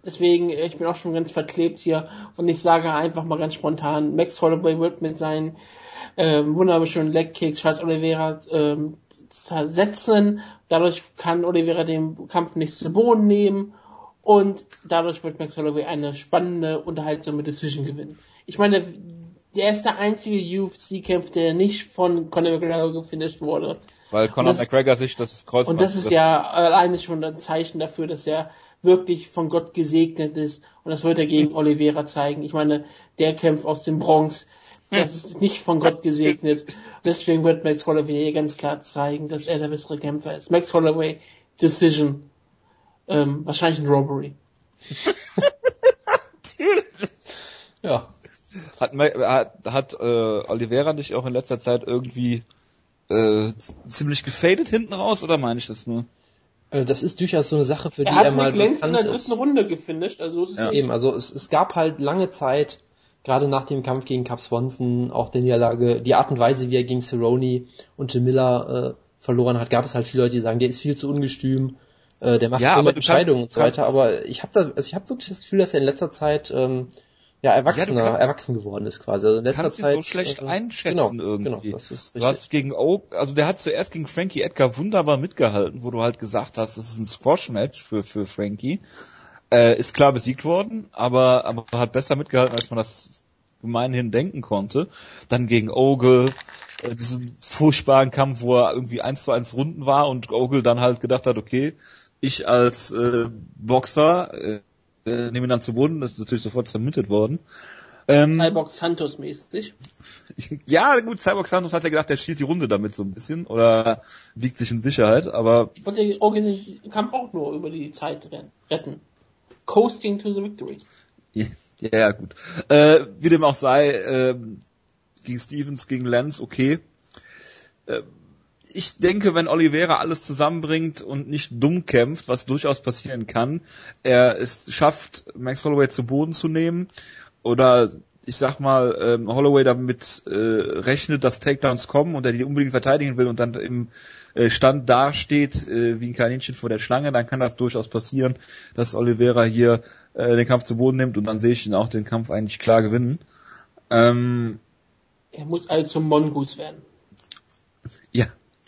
Deswegen, ich bin auch schon ganz verklebt hier und ich sage einfach mal ganz spontan, Max Holloway wird mit seinen ähm, wunderschönen Legkicks Charles Oliveira ähm, setzen. Dadurch kann Oliveira den Kampf nicht zu Boden nehmen und dadurch wird Max Holloway eine spannende, unterhaltsame Decision gewinnen. Ich meine, der ist der einzige UFC-Kampf, der nicht von Conor McGregor gefinisht wurde. Weil Conor das, McGregor sich das Kreuz Und das ist ja alleine schon ein Zeichen dafür, dass er wirklich von Gott gesegnet ist. Und das wird er gegen Oliveira zeigen. Ich meine, der Kampf aus dem Bronx, das ist nicht von Gott gesegnet. Deswegen wird Max Holloway hier ganz klar zeigen, dass er der bessere Kämpfer ist. Max Holloway, Decision. Ähm, wahrscheinlich ein Robbery. ja. Hat, hat, hat äh, Oliveira dich auch in letzter Zeit irgendwie äh, ziemlich gefadet hinten raus oder meine ich das nur? Also das ist durchaus so eine Sache, für er die er mal bekannt in der dritten ist. Runde gefinisht, also ist es ja. Eben, also es, es gab halt lange Zeit, gerade nach dem Kampf gegen Cap Swanson, auch der Niederlage, die Art und Weise, wie er gegen Cerrone und Jim Miller äh, verloren hat, gab es halt viele Leute, die sagen, der ist viel zu ungestüm, äh, der macht ja, dumme Entscheidungen und so weiter, aber ich habe da, also ich habe wirklich das Gefühl, dass er in letzter Zeit ähm, ja, erwachsener, Ja, du kannst- erwachsen geworden ist quasi. Also in letzter kannst ihn Zeit, so schlecht äh, einschätzen genau, irgendwie. Genau, das ist Du richtig. hast gegen Oak, also der hat zuerst gegen Frankie Edgar wunderbar mitgehalten, wo du halt gesagt hast, das ist ein Squash-Match für, für Frankie. Äh, ist klar besiegt worden, aber, aber hat besser mitgehalten, als man das gemeinhin denken konnte. Dann gegen Ogle, äh, diesen furchtbaren Kampf, wo er irgendwie eins zu eins Runden war und Ogle dann halt gedacht hat, okay, ich als äh, Boxer äh, äh, nehme ihn dann zu Boden, das ist natürlich sofort submitted worden. Ähm, Cyborg Santos mäßig. ja, gut, Cyborg Santos hat ja gedacht, der spielt die Runde damit so ein bisschen oder wiegt sich in Sicherheit, aber Ich wollte den Kampf auch nur über die Zeit retten. Coasting to the victory. ja, ja gut. Äh, wie dem auch sei, ähm, gegen Stevens, gegen Lenz, okay. Äh, ich denke, wenn Oliveira alles zusammenbringt und nicht dumm kämpft, was durchaus passieren kann, er es schafft, Max Holloway zu Boden zu nehmen oder ich sag mal, ähm, Holloway damit äh, rechnet, dass Takedowns kommen und er die unbedingt verteidigen will und dann im äh, Stand dasteht äh, wie ein Kaninchen vor der Schlange, dann kann das durchaus passieren, dass Oliveira hier äh, den Kampf zu Boden nimmt und dann sehe ich ihn auch den Kampf eigentlich klar gewinnen. Ähm, Er muss also zum Mongoose werden.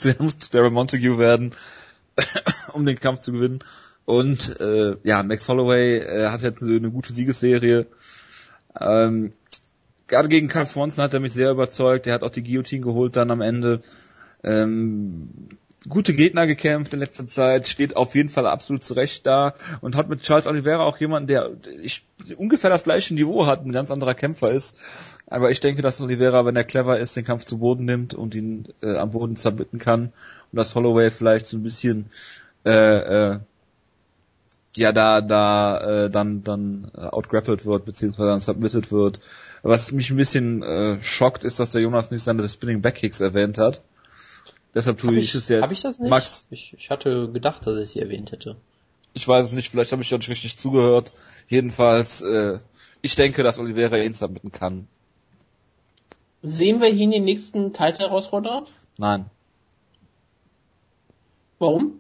der muss zu Darren Montague werden, um den Kampf zu gewinnen. Und äh, ja, Max Holloway äh, hat jetzt eine gute Siegesserie. Ähm, gerade gegen Carl Swanson hat er mich sehr überzeugt. Er hat auch die Guillotine geholt dann am Ende. Ähm, gute Gegner gekämpft in letzter Zeit, steht auf jeden Fall absolut zurecht da und hat mit Charles Oliveira auch jemanden, der ich, ungefähr das gleiche Niveau hat, ein ganz anderer Kämpfer ist. Aber ich denke, dass Oliveira, wenn er clever ist, den Kampf zu Boden nimmt und ihn äh, am Boden zerbitten kann und dass Holloway vielleicht so ein bisschen äh, äh, ja da da äh, dann dann äh, outgrappled wird beziehungsweise dann submitted wird. Was mich ein bisschen äh, schockt, ist, dass der Jonas nicht seine Spinning Backkicks erwähnt hat. Deshalb tue Hab ich, es jetzt. Hab ich das nicht? Max, Ich, ich hatte gedacht, dass ich sie erwähnt hätte. ich weiß es nicht, vielleicht habe ich ja nicht richtig zugehört. Jedenfalls, äh, ich denke, dass Oliveira ihn submitten kann. Sehen wir hier den nächsten Title-Herausforderer? Nein, Warum?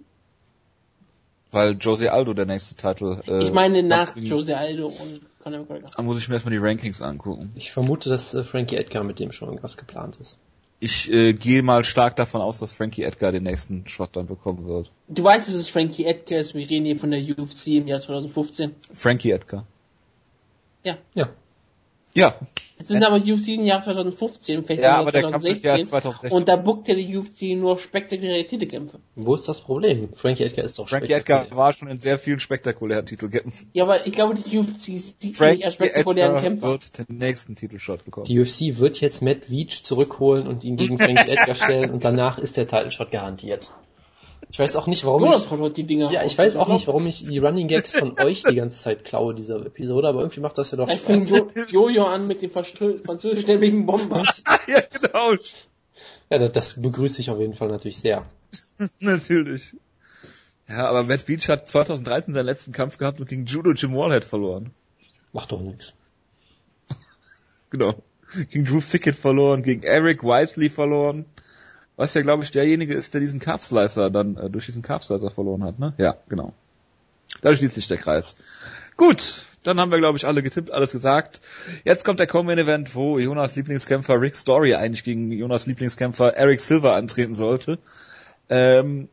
weil Jose Aldo der nächste Titel. Äh, ich meine nach bringt. Jose Aldo und Conor McGregor. Da muss ich mir erstmal die Rankings angucken. Ich vermute, dass äh, Frankie Edgar mit dem schon irgendwas geplant ist. Ich äh, gehe mal stark davon aus, dass Frankie Edgar den nächsten Shot dann bekommen wird. Du weißt, dass es Frankie Edgar ist, wir reden hier von der UFC im Jahr 2015. Frankie Edgar. Ja. Ja. Ja, Es ist aber UFC im Jahr 2015, vielleicht ja im aber Jahr der Kampf ist ja 2016. Und da bookt ja die UFC nur spektakuläre Titelkämpfe. Wo ist das Problem? Frankie Edgar ist doch Frankie Edgar war schon in sehr vielen spektakulären Titelkämpfen. Ja, aber ich glaube, die UFC sieht nicht Frankie als spektakulären Edgar Kämpfer. wird den nächsten Titelshot bekommen. Die UFC wird jetzt Matt Veach zurückholen und ihn gegen Frankie Edgar stellen und danach ist der Title Shot garantiert. Ich weiß auch nicht, warum Jonas ich, die Dinger ja, ich weiß auch nicht, warum ich die Running Gags von euch die ganze Zeit klaue, dieser Episode, aber irgendwie macht das ja doch fängt Spaß. jo Jojo an mit dem französischstämmigen Bomber. ja, genau. Ja, das begrüße ich auf jeden Fall natürlich sehr. Natürlich. Ja, aber Matt Beach hat 2013 seinen letzten Kampf gehabt und gegen Judo Jim Wallhead verloren. Macht doch nichts. Genau. Gegen Drew Fickett verloren, gegen Eric Wisely verloren. Was ja, glaube ich, derjenige ist, der diesen Calf Slicer dann äh, durch diesen Calf Slicer verloren hat, ne? Ja, genau. Da schließt sich der Kreis. Gut, dann haben wir, glaube ich, alle getippt, alles gesagt. Jetzt kommt der Common Event, wo Jonas Lieblingskämpfer Rick Story eigentlich gegen Jonas Lieblingskämpfer Eric Silver antreten sollte. Ähm,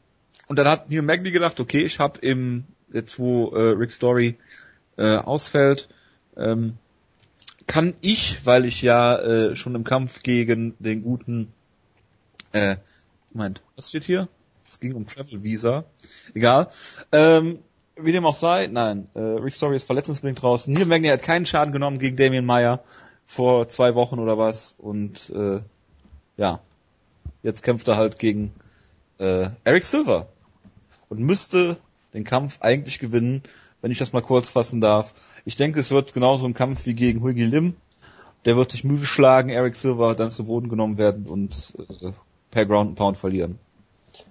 und dann hat Neil Magny gedacht, okay, ich habe im, jetzt wo äh, Rick Story äh, ausfällt, ähm, kann ich, weil ich ja äh, schon im Kampf gegen den guten, äh, Moment, was steht hier? Es ging um Travel Visa. Egal. Ähm, wie dem auch sei, nein, äh, Rick Story ist verletzungsbedingt raus. Neil Magny hat keinen Schaden genommen gegen Damien Meyer vor zwei Wochen oder was und äh, ja, jetzt kämpft er halt gegen äh, Eric Silver und müsste den Kampf eigentlich gewinnen, wenn ich das mal kurz fassen darf. Ich denke, es wird genauso ein Kampf wie gegen Huigi Lim. Der wird sich müde schlagen, Eric Silver dann zu Boden genommen werden und äh, per Ground and Pound verlieren.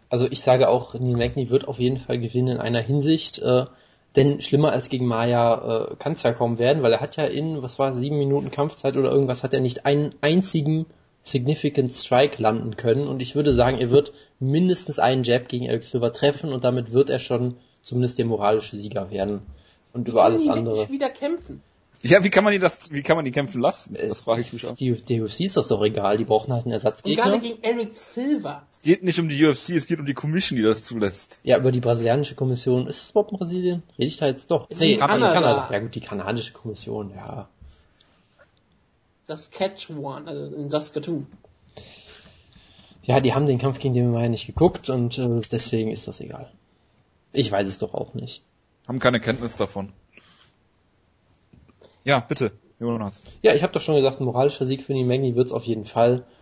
Also ich sage auch, Neil Magny wird auf jeden Fall gewinnen in einer Hinsicht, äh, denn schlimmer als gegen Maya äh, kann es ja kaum werden, weil er hat ja in, was war, sieben Minuten Kampfzeit oder irgendwas, hat er nicht einen einzigen Significant Strike landen können und ich würde sagen, er wird mindestens einen Jab gegen Eric Silver treffen und damit wird er schon zumindest der moralische Sieger werden. Und über alles andere. wieder kämpfen. Ja, wie kann man die das, wie kann man die kämpfen lassen? Das frage ich mich auch. Die, die UFC ist das doch egal, die brauchen halt einen Und Ersatzgegner. gerade gegen Eric Silver. Es geht nicht um die UFC, es geht um die Commission, die das zulässt. Ja, über die brasilianische Kommission. Ist es überhaupt in Brasilien? Rede ich da jetzt doch? Ist in Kanada. Ja gut, die kanadische Kommission, ja. Das Catch One, also in Saskatoon. Ja, die haben den Kampf gegen den Mayer nicht geguckt und äh, deswegen ist das egal. Ich weiß es doch auch nicht. Haben keine Kenntnis davon. Ja, bitte, Jonas. Ja, ich habe doch schon gesagt, ein moralischer Sieg für Neil Magny wird's auf jeden Fall.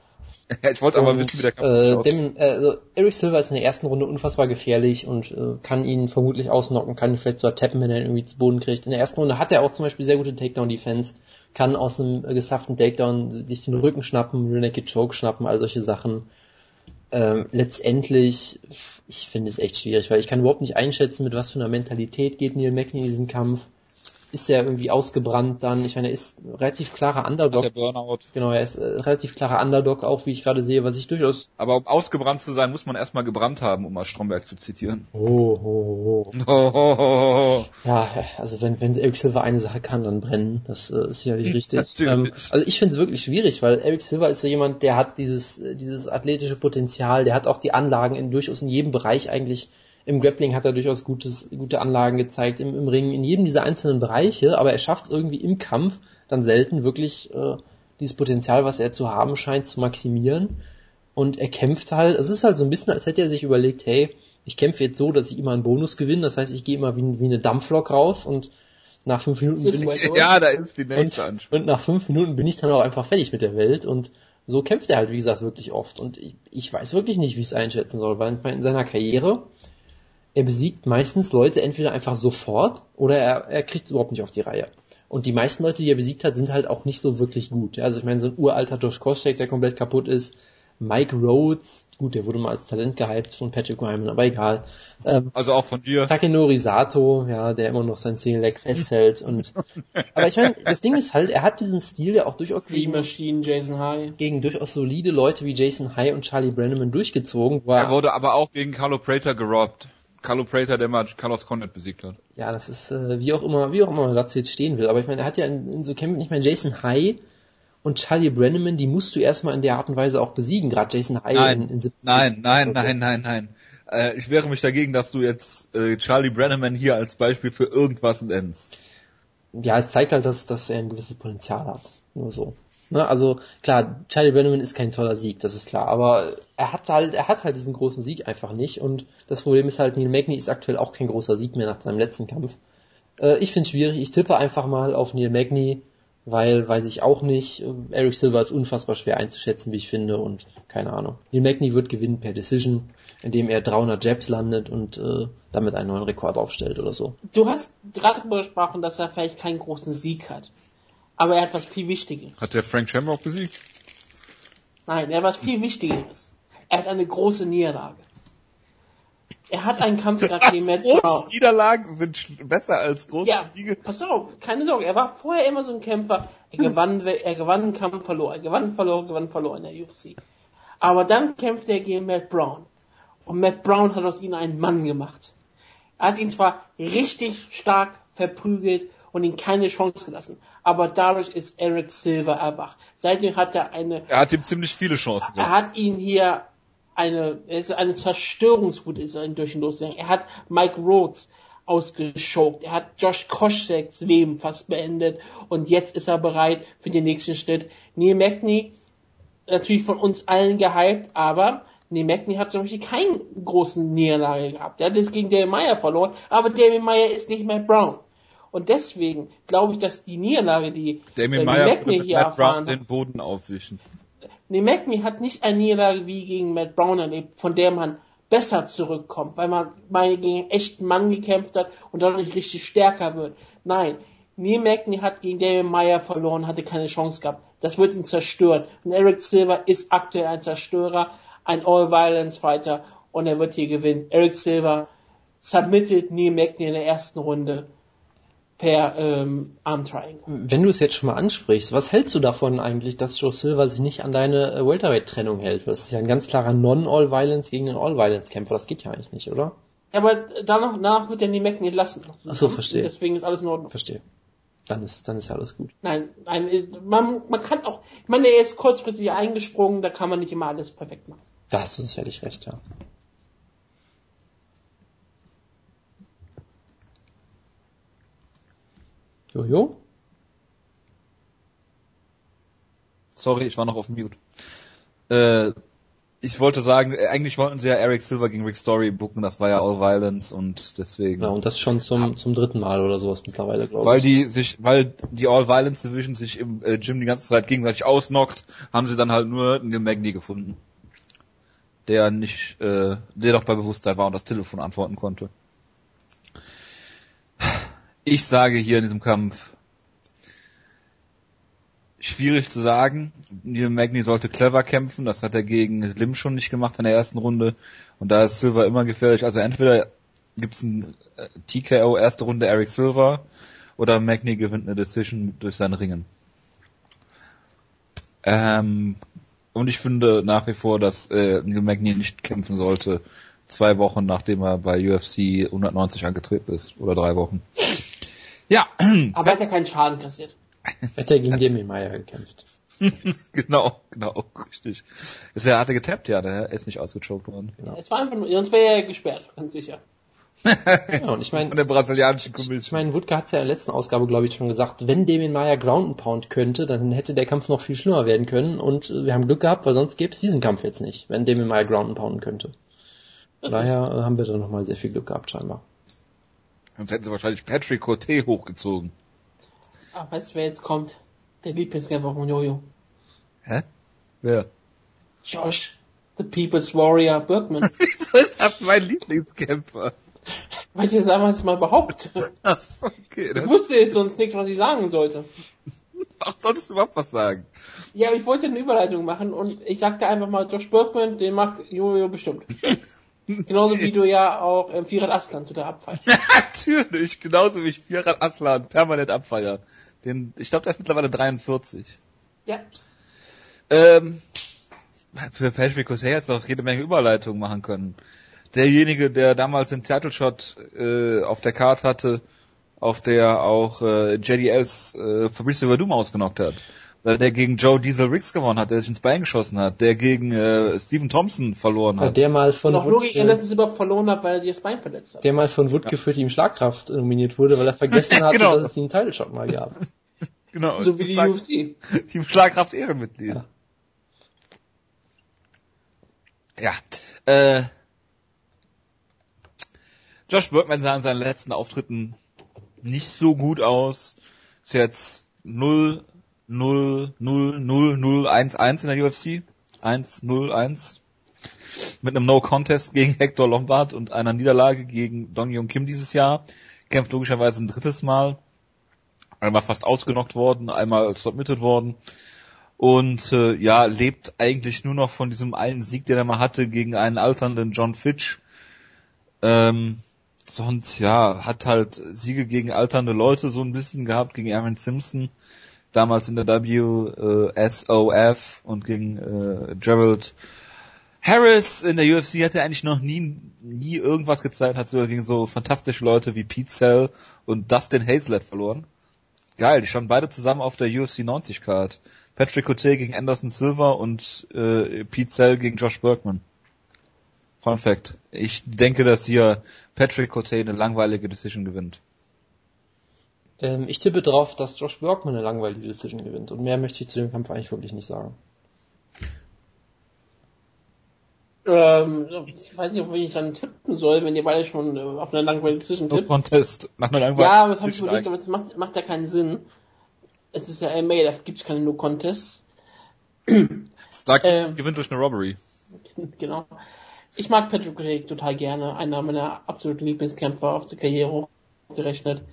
Ich wollte aber wissen, wie der Kampf äh, dem, äh, also Eric Silver ist in der ersten Runde unfassbar gefährlich und äh, kann ihn vermutlich ausnocken, kann ihn vielleicht sogar tappen, wenn er ihn irgendwie zu Boden kriegt. In der ersten Runde hat er auch zum Beispiel sehr gute Takedown-Defense, kann aus einem äh, gesafften Takedown sich den Rücken schnappen, Rear Naked Choke schnappen, all solche Sachen. Ähm, letztendlich, ich finde es echt schwierig, weil ich kann überhaupt nicht einschätzen, mit was für einer Mentalität geht Neil Magny in diesen Kampf. Ist er irgendwie ausgebrannt dann? Ich meine, er ist ein relativ klarer Underdog. der Burnout. Genau, er ist äh, relativ klarer Underdog, auch wie ich gerade sehe, was ich durchaus. Aber um ausgebrannt zu sein, muss man erstmal gebrannt haben, um mal Stromberg zu zitieren. Oh, oh, oh. Ho, ho, ho, ho. Ja, also wenn, wenn Eric Silver eine Sache kann, dann brennen. Das äh, ist sicherlich richtig. Natürlich. Ähm, also ich finde es wirklich schwierig, weil Eric Silver ist ja jemand, der hat dieses, äh, dieses athletische Potenzial, der hat auch die Anlagen in durchaus in jedem Bereich eigentlich. Im Grappling hat er durchaus gutes, gute Anlagen gezeigt, im, im Ring, in jedem dieser einzelnen Bereiche, aber er schafft irgendwie im Kampf dann selten wirklich äh, dieses Potenzial, was er zu haben scheint, zu maximieren. Und er kämpft halt, es ist halt so ein bisschen, als hätte er sich überlegt, hey, ich kämpfe jetzt so, dass ich immer einen Bonus gewinne, das heißt, ich gehe immer wie, wie eine Dampflok raus und nach fünf Minuten bin ich Ja, da ist die und, nächste Ansprache. und nach fünf Minuten bin ich dann auch einfach fertig mit der Welt und so kämpft er halt, wie gesagt, wirklich oft. Und ich, ich weiß wirklich nicht, wie ich es einschätzen soll, weil in seiner Karriere, er besiegt meistens Leute entweder einfach sofort oder er, er kriegt es überhaupt nicht auf die Reihe. Und die meisten Leute, die er besiegt hat, sind halt auch nicht so wirklich gut. Ja, also ich meine, so ein uralter Josh Koscheck, der komplett kaputt ist, Mike Rhodes, gut, der wurde mal als Talent gehypt von Patrick Wyman, aber egal. Ähm, Also auch von dir. Takenori Sato, ja, der immer noch sein Single Leg festhält und aber ich meine, das Ding ist halt, er hat diesen Stil ja auch durchaus gegen, Machine, Jason High. gegen durchaus solide Leute wie Jason High und Charlie Brenneman durchgezogen, wo Er er, wurde aber auch gegen Carlo Prater gerobbt. Carlo Prater, der mal Carlos Condit besiegt hat. ja, das ist äh, wie auch immer, wie auch immer man dazu jetzt stehen will, aber ich meine, er hat ja in, in so Kämpfen, ich meine, Jason High und Charlie Brenneman, die musst du erstmal in der Art und Weise auch besiegen, gerade Jason High Nein, in, in 70 nein, nein, Okay. nein, nein, nein. Äh, ich wehre mich dagegen, dass du jetzt äh, Charlie Brenneman hier als Beispiel für irgendwas nennst. ja, es zeigt halt, dass, dass er ein gewisses Potenzial hat. Nur so. Ne, also klar, Charlie Brenneman ist kein toller Sieg, das ist klar, aber er hat halt, er hat halt diesen großen Sieg einfach nicht und das Problem ist halt, Neil Magny ist aktuell auch kein großer Sieg mehr nach seinem letzten Kampf. Äh, ich finde schwierig, ich tippe einfach mal auf Neil Magny, weil weiß ich auch nicht. Äh, Eric Silver ist unfassbar schwer einzuschätzen, wie ich finde und keine Ahnung. Neil Magny wird gewinnen per Decision, indem er 300 Jabs landet und äh, damit einen neuen Rekord aufstellt oder so. Du hast gerade darüber gesprochen, dass er vielleicht keinen großen Sieg hat. Aber er hat was viel Wichtigeres. Hat der Frank Shamrock besiegt? Nein, er hat was viel Wichtigeres. Er hat eine große Niederlage. Er hat einen Kampf gehabt gegen Matt große Brown. Niederlagen sind besser als große Ja, Siege. pass auf, keine Sorge. Er war vorher immer so ein Kämpfer. Er gewann, er gewann einen Kampf, verlor. Er gewann, verlor, gewann, verlor in der UFC. Aber dann kämpfte er gegen Matt Brown. Und Matt Brown hat aus ihm einen Mann gemacht. Er hat ihn zwar richtig stark verprügelt und ihm keine Chance gelassen, aber dadurch ist Eric Silver erwacht. Seitdem hat er eine Er hat ihm ziemlich viele Chancen er gegeben. hat ihn hier eine, es ist eine Zerstörungswut ist er durch ihn losgegangen. Er hat Mike Rhodes ausgeschockt. Er hat Josh Koscheck's Leben fast beendet. Und jetzt ist er bereit für den nächsten Schritt. Neil Magny, natürlich von uns allen gehypt, aber Neil Magny hat zum Beispiel keinen großen Niederlage gehabt. Er hat es gegen David Meyer verloren, aber David Meyer ist nicht Matt Brown. Und deswegen glaube ich, dass die Niederlage, die Damien äh, Meyer würde hier Matt Brown erfahren hat, den Boden aufwischen. Nee, McMe hat nicht eine Niederlage wie gegen Matt Brown erlebt, von der man besser zurückkommt, weil man mal gegen einen echten Mann gekämpft hat und dadurch richtig stärker wird. Nein, Neil Magny hat gegen David Meyer verloren, hatte keine Chance gehabt. Das wird ihn zerstören. Und Eric Silver ist aktuell ein Zerstörer, ein All-Violence-Fighter und er wird hier gewinnen. Eric Silver submitted Neil Magny in der ersten Runde per ähm, Arm Triangle. Wenn du es jetzt schon mal ansprichst, was hältst du davon eigentlich, dass Joe Silver sich nicht an deine äh, Welterweight-Trennung hält? Das ist ja ein ganz klarer Non-All-Violence gegen einen All-Violence-Kämpfer. Das geht ja eigentlich nicht, oder? Aber danach, danach wird er Neil Magny entlassen. Ach so, verstehe. Deswegen ist alles in Ordnung. Verstehe. dann ist, dann ist ja alles gut. Nein, nein, ist- man, man kann auch, ich meine, er ist kurzfristig eingesprungen, da kann man nicht immer alles perfekt machen. Da hast du sicherlich recht, ja. Jojo? Sorry, ich war noch auf Mute. Äh, ich wollte sagen, äh, eigentlich wollten sie ja Eric Silver gegen Rick Story booken, das war ja All Violence und deswegen. Genau, und das schon zum, zum dritten Mal oder sowas mittlerweile, glaube Weil ich. die sich, weil die All Violence Division sich im äh, Gym die ganze Zeit gegenseitig ausnockt, haben sie dann halt nur einen Magni gefunden. Der nicht, äh, der doch bei Bewusstsein war und das Telefon antworten konnte. Ich sage hier in diesem Kampf, schwierig zu sagen. Neil Magny sollte clever kämpfen, das hat er gegen Lim schon nicht gemacht in der ersten Runde. Und da ist Silver immer gefährlich. Also entweder gibt's ein äh, TKO erste Runde Eric Silver oder Magny gewinnt eine Decision durch sein Ringen. Ähm, und ich finde nach wie vor, dass äh, Neil Magny nicht kämpfen sollte, zwei Wochen nachdem er bei UFC 190 angetreten ist. Oder drei Wochen. Ja, Aber er hat ja keinen Schaden kassiert. Hätte er gegen Demi Meyer gekämpft. genau, genau, richtig. Ist er hatte getappt, ja, der ist nicht ausgechoked worden. Es war einfach nur, sonst wäre er gesperrt, ganz sicher. Ja, und ich Von meine, der brasilianischen ich Commission. meine, Wutke hat es ja in der letzten Ausgabe, glaube ich, schon gesagt, wenn Damien Meyer Ground and Pound könnte, dann hätte der Kampf noch viel schlimmer werden können und wir haben Glück gehabt, weil sonst gäbe es diesen Kampf jetzt nicht, wenn Damien Meyer Ground and Pounden könnte. Das Daher haben wir da nochmal sehr viel Glück gehabt, scheinbar. Sonst hätten sie wahrscheinlich Patrick Cote hochgezogen. ah, weißt du, wer jetzt kommt? Der Lieblingskämpfer von Jojo. Hä? Wer? Josh, the People's Warrior Bergman. Wieso ist das mein Lieblingskämpfer? Weil ich das damals mal behaupte. Ach, okay, Ich dann wusste jetzt sonst nichts, was ich sagen sollte. ach, solltest du überhaupt was sagen. Ja, aber ich wollte eine Überleitung machen und ich sagte einfach mal, Josh Bergman, den mag Jojo bestimmt. Genauso wie du ja auch ähm, Firat Aslan total abfeilst. Natürlich, genauso wie ich Firat Aslan permanent abfeier. Den, ich glaube, der ist mittlerweile 43. Ja. Ähm, für Patrick Cote jetzt auch jede Menge Überleitungen machen können. Derjenige, der damals den Title Shot äh, auf der Card hatte, auf der auch äh, JDS äh, Fabricio Verdum ausgenockt hat. Oder der gegen Joe Diesel Riggs gewonnen hat, der sich ins Bein geschossen hat, der gegen äh, Stephen Thompson verloren Weil hat. der mal von Und auch nur gegen Wutke, Anderson Silva verloren hat, weil er sich das Bein verletzt hat. der mal von Wutke für Team Schlagkraft nominiert wurde, weil er vergessen hatte, Genau. dass es einen Title Shot mal gab. Genau. So wie die Schlag- UFC. Team Schlagkraft Ehrenmitglied. Ja. Ja. Äh, Josh Bergman sah in seinen letzten Auftritten nicht so gut aus. Ist jetzt 0, 0, 0, 0, 0, 1, 1 in der UFC. 1, 0, 1. Mit einem No-Contest gegen Hector Lombard und einer Niederlage gegen Dong Yong Kim dieses Jahr. Kämpft logischerweise ein drittes Mal. Einmal fast ausgenockt worden, einmal submitted worden. Und äh, ja, lebt eigentlich nur noch von diesem einen Sieg, den er mal hatte gegen einen alternden John Fitch. Ähm, sonst, ja, hat halt Siege gegen alternde Leute so ein bisschen gehabt, gegen Aaron Simpson, damals in der WSOF und gegen äh, Gerald Harris in der UFC hat er eigentlich noch nie, nie irgendwas gezeigt, hat sogar gegen so fantastische Leute wie Pete Cell und Dustin Hazlett verloren. Geil, die standen beide zusammen auf der UFC 90 Card. Patrick Cote gegen Anderson Silva und äh, Pete Cell gegen Josh Bergman. Fun Fact. Ich denke, dass hier Patrick Cote eine langweilige Decision gewinnt. Ähm, ich tippe drauf, dass Josh Bergman eine langweilige Decision gewinnt. Und mehr möchte ich zu dem Kampf eigentlich wirklich nicht sagen. Ähm, ich weiß nicht, ob ich dann tippen soll, wenn ihr beide schon äh, auf einer langweiligen Decision No tippt. Contest. Nach einer langweiligen Ja, aber das habe ich Decision überlegt, aber es macht, macht ja keinen Sinn. Es ist ja MMA, da gibt es keine No-Contests. Sag, Ähm. gewinnt durch eine Robbery. genau. Ich mag Patrick Craig total gerne. Einer meiner absoluten Lieblingskämpfer auf der Karriere gerechnet.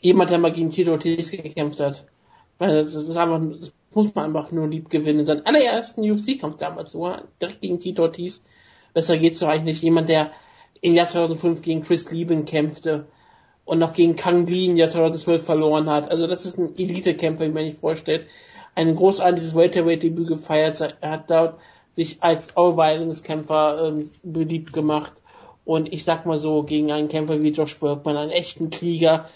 Jemand, der mal gegen Tito Ortiz gekämpft hat. Weil das ist einfach, das muss man einfach nur lieb gewinnen. Sein allerersten UFC-Kampf damals sogar, direkt gegen Tito Ortiz. Besser geht's doch eigentlich nicht. Jemand, der im Jahr 2005 gegen Chris Lieben kämpfte und noch gegen Kang Lee im Jahr 2012 verloren hat. Also das ist ein Elite-Kämpfer, wie man sich vorstellt. Ein großartiges Welterweight-Debüt gefeiert. Er hat dort sich als All-Violence-Kämpfer ähm, beliebt gemacht. Und ich sag mal so, gegen einen Kämpfer wie Josh Bergman, einen echten Krieger,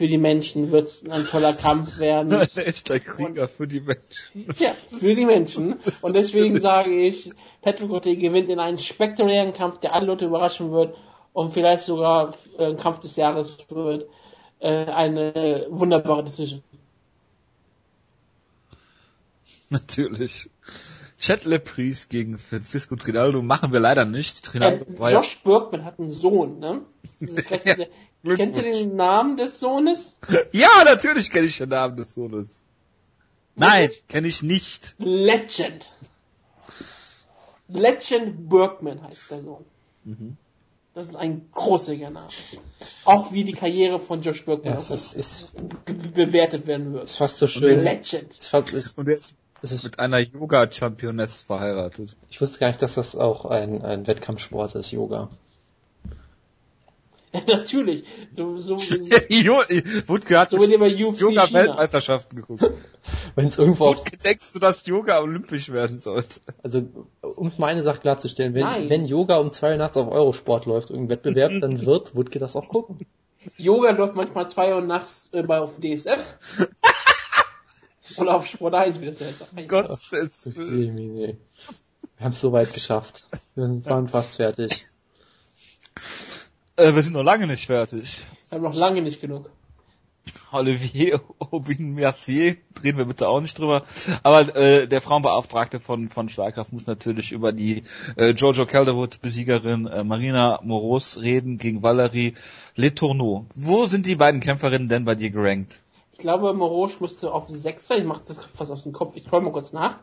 für die Menschen wird es ein toller Kampf werden. Ein echter Krieger für die Menschen. Ja, für die Menschen. Und deswegen sage ich, Patrick O'Day gewinnt in einen spektakulären Kampf, der alle Leute überraschen wird und vielleicht sogar äh, ein Kampf des Jahres wird. Äh, eine wunderbare Decision. Natürlich. Chet Lepries gegen Francisco Trinaldo machen wir leider nicht. Trinaldo ja, Josh Bergman hat einen Sohn, ne? Das ist recht, Ja, Kennst du den Namen des Sohnes? ja, natürlich kenne ich den Namen des Sohnes. Nein, kenne ich nicht. Legend. Legend Bergman heißt der Sohn. Mhm. Das ist ein großartiger Name. Auch wie die Karriere von Josh Bergman Ja, es ist, ist, be- bewertet werden wird. ist fast so schön. Legend. ist fast, ist, Und er ist es mit einer Yoga-Championess verheiratet. ich wusste gar nicht, dass das auch ein, ein Wettkampfsport ist, Yoga. Ja, natürlich. So, so, Jo- Wutke hat So Yoga-Weltmeisterschaften geguckt. Wenn es irgendwo auf, Wutke, denkst du, dass Yoga olympisch werden sollte? also um es mal eine Sache klarzustellen, wenn, Nein. wenn Yoga um zwei Uhr nachts auf Eurosport läuft, irgendein Wettbewerb, dann wird Wutke das auch gucken. Yoga läuft manchmal zwei Uhr nachts äh, bei auf DSF. Oder auf Sport 1, wie das jetzt heißt. Gott, es, Wir haben es so weit geschafft. Wir waren fast fertig. Äh, wir sind noch lange nicht fertig. Wir haben noch lange nicht genug. Olivier Aubin Mercier, reden wir bitte auch nicht drüber. Aber äh, der Frauenbeauftragte von, von Schlagkraft muss natürlich über die äh, Jojo Calderwood-Besiegerin äh, Marina Moros reden gegen Valerie Letourneau. Wo sind die beiden Kämpferinnen denn bei dir gerankt? Ich glaube, Morosch müsste auf 6 sein. Ich mache das fast aus dem Kopf. Ich scroll mal kurz nach.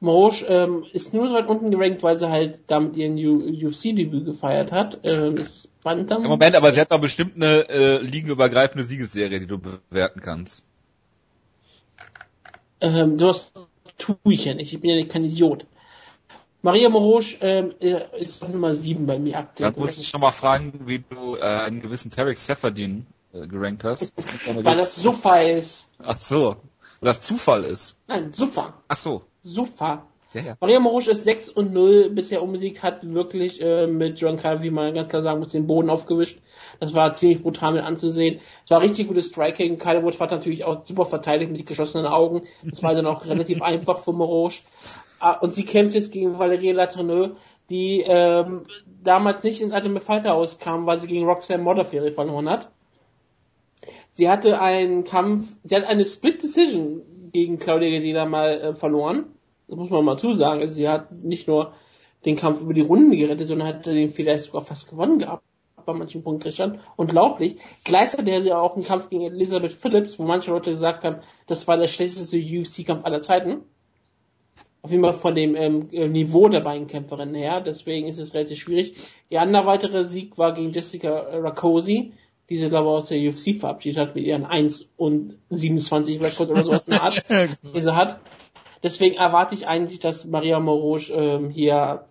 Morosch ähm, ist nur so weit unten gerankt, weil sie halt damit ihren UFC-Debüt gefeiert hat. Ähm, ist Bantam. Im Moment, aber sie hat doch bestimmt eine äh, ligenübergreifende Siegesserie, die du bewerten kannst. Ähm, sowas tue ich ja nicht. Ich bin ja kein Idiot. Maria Morosch ähm, ist auf Nummer 7 bei mir aktuell. Dann muss ich noch mal fragen, wie du äh, einen gewissen Tarek Seferdin äh, gerankt hast. Weil das Suffa ist. Ach so. Weil das Zufall ist. Nein, Suffa. Ach so. Suffa. Ja, ja. Maria Morosch ist 6 und 0 bisher umgesiegt, hat wirklich äh, mit John Kyle, wie man ganz klar sagen muss, den Boden aufgewischt. Das war ziemlich brutal mit anzusehen. Es war richtig gutes Striking. Kyle Wood hat natürlich auch super verteidigt mit geschlossenen Augen. Das war dann auch relativ einfach für Morosch. Ah, Und sie kämpft jetzt gegen Valerie Latourneux, die ähm, damals nicht ins Ultimate Fighter auskam, weil sie gegen Roxanne Modafferi verloren hat. Sie hatte einen Kampf, sie hat eine Split Decision gegen Claudia Gadelha mal äh, verloren. Das muss man mal zusagen. Also sie hat nicht nur den Kampf über die Runden gerettet, sondern hatte den vielleicht sogar fast gewonnen gehabt bei manchen Punktrichtern. Unglaublich. Gleichzeitig hatte sie auch einen Kampf gegen Elizabeth Phillips, wo manche Leute gesagt haben, das war der schlechteste UFC-Kampf aller Zeiten. Auf jeden Fall von dem ähm, äh, Niveau der beiden Kämpferinnen her. Deswegen ist es relativ schwierig. Ihr anderer weiterer Sieg war gegen Jessica Rakosi, die sie, glaube ich, aus der UFC verabschiedet hat mit ihren 1 und 27 Records oder sowas in der Art, die sie hat. Deswegen erwarte ich eigentlich, dass Maria Morosch ähm, hier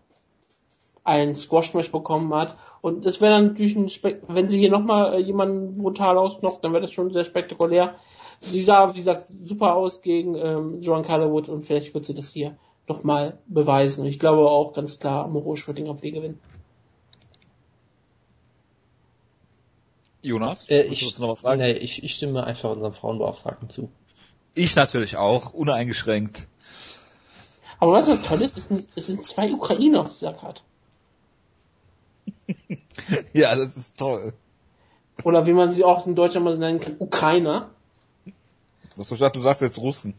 ein Squash-Match bekommen hat. Und das wäre dann natürlich ein Spek wenn sie hier nochmal äh, jemanden brutal ausknockt, dann wäre das schon sehr spektakulär. Sie sah, wie gesagt, super aus gegen ähm, Joan Calderwood und vielleicht wird sie das hier nochmal beweisen. Und ich glaube auch ganz klar, Morosch wird den Kampf gewinnen. Jonas? Äh, ich, du noch was sagen? nee, ich, ich stimme einfach unserem Frauenbeauftragten zu. Ich natürlich auch, uneingeschränkt. Aber was das Tolle ist, es sind, es sind zwei Ukrainer auf dieser Karte. Ja, das ist toll. Oder wie man sie auch in Deutschland mal nennen kann, Ukrainer. Was du sagst, du sagst jetzt Russen.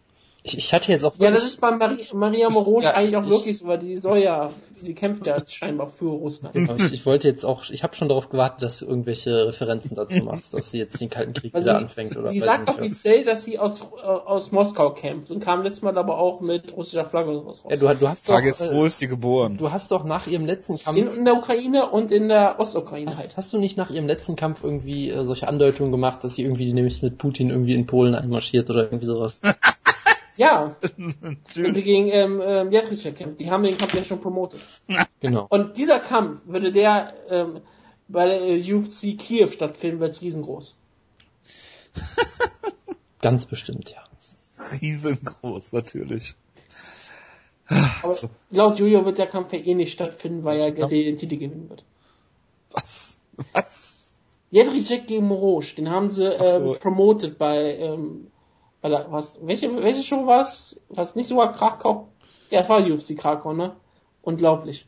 Ich, ich hatte jetzt auch Ja, das ist bei Maria, Maria Morosch Ja, eigentlich auch ich- wirklich so, weil die soll ja, die kämpft ja scheinbar für Russland. Aber ich, ich wollte jetzt auch, ich habe schon darauf gewartet, dass du irgendwelche Referenzen dazu machst, dass sie jetzt den Kalten Krieg Also wieder sie, anfängt oder sie sagt offiziell, dass sie aus, äh, aus Moskau kämpft und kam letztes Mal aber auch mit russischer Flagge oder sowas raus. Ja, du, du hast doch, Frage ist, wo äh, ist sie geboren? du hast doch nach ihrem letzten Kampf, in, in der Ukraine und in der Ostukraine halt. hast, hast du nicht nach ihrem letzten Kampf irgendwie äh, solche Andeutungen gemacht, dass sie irgendwie nämlich mit Putin irgendwie in Polen einmarschiert oder irgendwie sowas? Ja, und sie gegen ähm, ähm, Jędrzejczyk kämpft. Die haben den Kampf ja schon promotet. genau. Und dieser Kampf, würde der ähm, bei der äh, UFC Kiew stattfinden, wird es riesengroß. Ganz bestimmt, ja. Riesengroß, natürlich. Aber So. laut Julio wird der Kampf ja eh nicht stattfinden, weil er glaubst den Titel gewinnen wird. Was? Was? Jedrzejczyk gegen Morosch, den haben sie ähm, so. promoted bei, ähm, bei der, was, welche, welche Show war's? Was nicht sogar Krakau? Ja, es war UFC Krakau, ne? Unglaublich.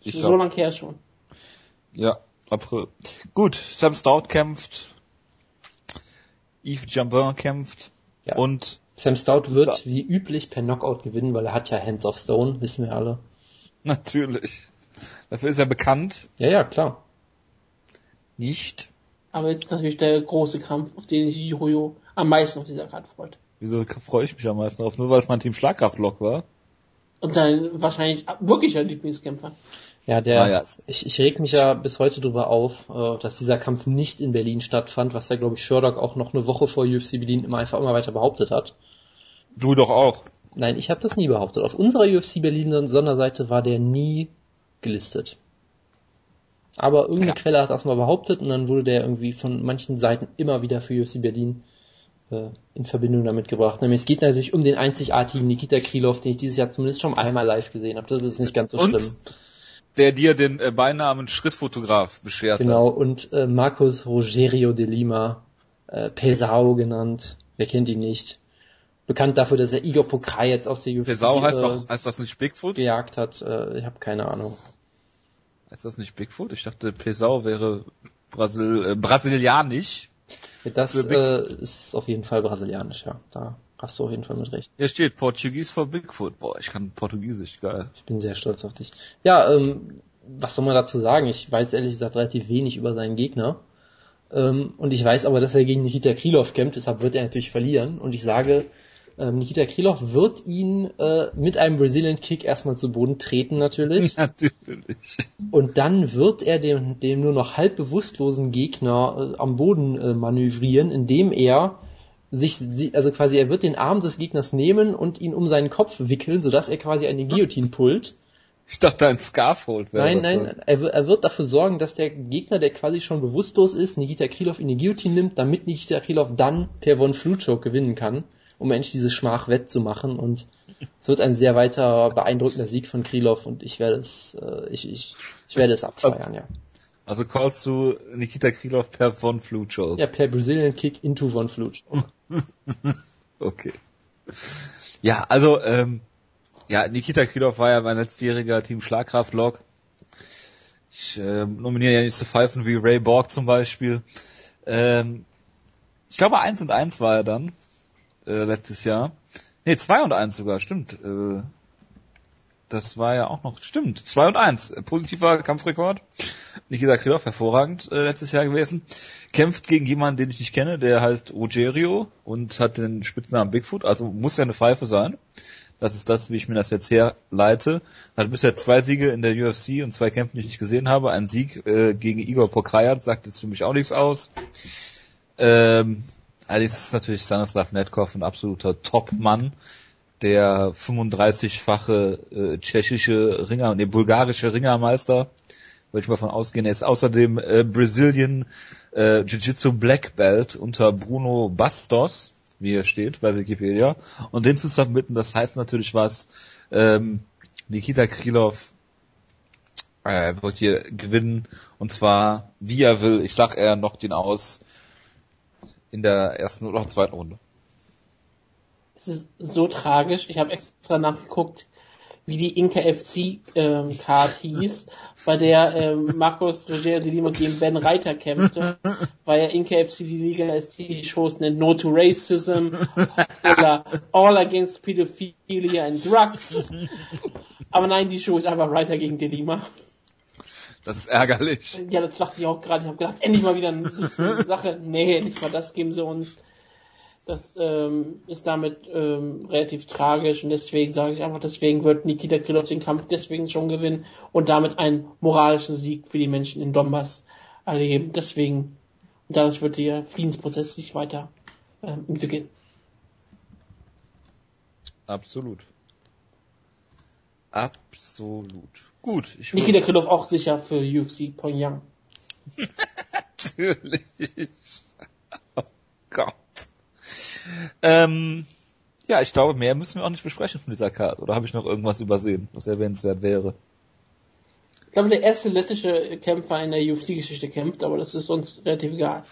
Ich so hab- lang her schon. Ja, April. Gut, Sam Stout kämpft. Yves Jambin kämpft. Ja. Und Sam Stout wird So. wie üblich per Knockout gewinnen, weil er hat ja Hands of Stone, wissen wir alle. natürlich. Dafür ist er bekannt. Ja, ja, klar. Nicht. Aber jetzt natürlich der große Kampf, auf den sich Jojo am meisten auf dieser Karte freut. Wieso freue ich mich am meisten drauf? Nur weil es mein Team Schlagkraftlock war? Und dein wahrscheinlich wirklicher Lieblingskämpfer. Ja, der, Ah, ja. ich, ich reg mich ja bis heute drüber auf, äh, dass dieser Kampf nicht in Berlin stattfand, was ja, glaube ich, Sherlock auch noch eine Woche vor UFC Berlin immer einfach immer weiter behauptet hat. Du doch auch. Nein, ich habe das nie behauptet. Auf unserer UFC Berlin Sonderseite war der nie gelistet. Aber irgendeine Ja. Quelle hat das mal behauptet und dann wurde der irgendwie von manchen Seiten immer wieder für UFC Berlin äh, in Verbindung damit gebracht. Nämlich es geht natürlich um den einzigartigen Nikita Krylov, den ich dieses Jahr zumindest schon einmal live gesehen habe. Das ist nicht ganz so Und schlimm. der dir den äh, Beinamen Schrittfotograf beschert Genau, hat. und äh, Marcos Rogerio de Lima, äh, Pesao genannt, wer kennt ihn nicht. Bekannt dafür, dass er Igor Pokrajec aus der UFC Pesau heißt äh, doch, heißt das nicht Bigfoot? gejagt hat. Äh, ich habe keine Ahnung. Heißt das nicht Bigfoot? Ich dachte, Pesau wäre Brasil, äh, brasilianisch. Das äh, ist auf jeden Fall brasilianisch, ja. Da hast du auf jeden Fall mit recht. Hier steht Portugiese for Bigfoot. Boah, ich kann Portugiesisch, geil. Ich bin sehr stolz auf dich. Ja, ähm, was soll man dazu sagen? Ich weiß ehrlich gesagt relativ wenig über seinen Gegner. Ähm, und ich weiß aber, dass er gegen Nikita Krylov kämpft, deshalb wird er natürlich verlieren. Und ich sage, ähm, Nikita Krylov wird ihn äh, mit einem Brazilian Kick erstmal zu Boden treten natürlich. Natürlich. Und dann wird er dem, dem nur noch halb bewusstlosen Gegner äh, am Boden äh, manövrieren, indem er sich, also quasi er wird den Arm des Gegners nehmen und ihn um seinen Kopf wickeln, sodass er quasi eine Guillotine pullt. Ich dachte, ein Scarfold wäre Nein, nein, er, wi- er wird dafür sorgen, dass der Gegner, der quasi schon bewusstlos ist, Nikita Krylov in die Guillotine nimmt, damit Nikita Krylov dann per Von Flutchoke gewinnen kann, um endlich diese Schmach wettzumachen und es wird ein sehr weiter beeindruckender Sieg von Krylov und ich werde es, äh, ich, ich, ich werde es abfeiern, ja. Also callst du Nikita Krylov per Von Fluchoke. Ja, per Brazilian Kick into Von Flutchoke. Okay. Ja, also, ähm, ja, Nikita Krylov war ja mein letztjähriger Team Schlagkraft-Log. Ich ähm, nominiere ja nicht so Pfeifen wie Ray Borg zum Beispiel. Ähm, ich glaube, eins und eins war er dann, äh, letztes Jahr. Nee, zwei und eins sogar, stimmt. Äh, das war ja auch noch, stimmt, zwei und eins. Äh, Positiver Kampfrekord. Nikita Krylov, hervorragend äh, letztes Jahr gewesen. Kämpft gegen jemanden, den ich nicht kenne, der heißt Rogerio und hat den Spitznamen Bigfoot, also muss ja eine Pfeife sein. Das ist das, wie ich mir das jetzt herleite. Hat bisher zwei Siege in der UFC und zwei Kämpfe, die ich nicht gesehen habe. Ein Sieg äh, gegen Igor Pokrajat sagt jetzt für mich auch nichts aus. Ähm, allerdings ist natürlich Stanislav Netkov ein absoluter Top-Mann, der 35-fache äh, tschechische Ringer, nee, bulgarische Ringermeister, würde ich mal von ausgehen. Er ist außerdem äh, Brazilian äh, Jiu-Jitsu Black Belt unter Bruno Bastos, wie hier steht bei Wikipedia. Und den zu submitten, das heißt natürlich was, ähm, Nikita Krylov äh, wird hier gewinnen und zwar wie er will. Ich sag, er knockt ihn aus in der ersten oder zweiten Runde. Es ist so tragisch. Ich habe extra nachgeguckt, wie die Inka FC ähm, Card hieß, bei der ähm, Marcos Roger de Lima gegen Ben Reiter kämpfte, weil ja Inka FC die Liga ist, die Shows nennt No to Racism oder All Against Pedophilia and Drugs. Aber nein, die Show ist einfach Reiter gegen de Lima. Das ist ärgerlich. Ja, das dachte ich auch gerade. Ich habe gedacht, endlich mal wieder eine Sache. Nee, nicht mal das geben sie uns. Das ähm, ist damit ähm, relativ tragisch und deswegen sage ich einfach, deswegen wird Nikita Krylov den Kampf deswegen schon gewinnen und damit einen moralischen Sieg für die Menschen in Donbass erleben. Deswegen, und dadurch wird der Friedensprozess sich weiter ähm, entwickeln. Absolut. Absolut. Gut, ich Nikita Krylov auch sicher für UFC Pyongyang. Natürlich. Oh Gott. Ähm, ja, ich glaube, mehr müssen wir auch nicht besprechen von dieser Karte. Oder habe ich noch irgendwas übersehen, was erwähnenswert wäre? Ich glaube, der erste lettische Kämpfer in der UFC-Geschichte kämpft, aber das ist uns relativ egal.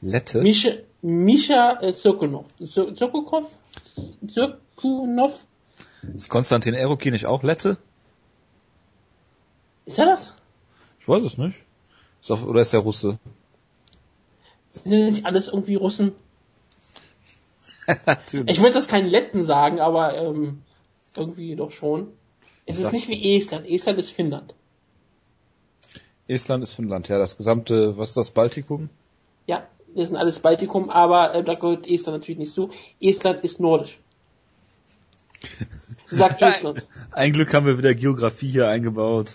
Lette? Misha, Misha äh, Sirkunov. Sir- Sirkunov? Ist Konstantin Eroki nicht auch Lette? Ist er das? Ich weiß es nicht. Ist auf, oder ist der Russe? Sind denn nicht alles irgendwie Russen? Ich würde das keinen Letten sagen, aber ähm, irgendwie doch schon. Es ist nicht wie Estland. Estland ist Finnland. Estland ist Finnland, ja, das gesamte, was ist das, Baltikum? Ja, das sind alles Baltikum, aber äh, da gehört Estland natürlich nicht zu. Estland ist nordisch. Sie sagt Estland. Ein Glück haben wir wieder Geografie hier eingebaut.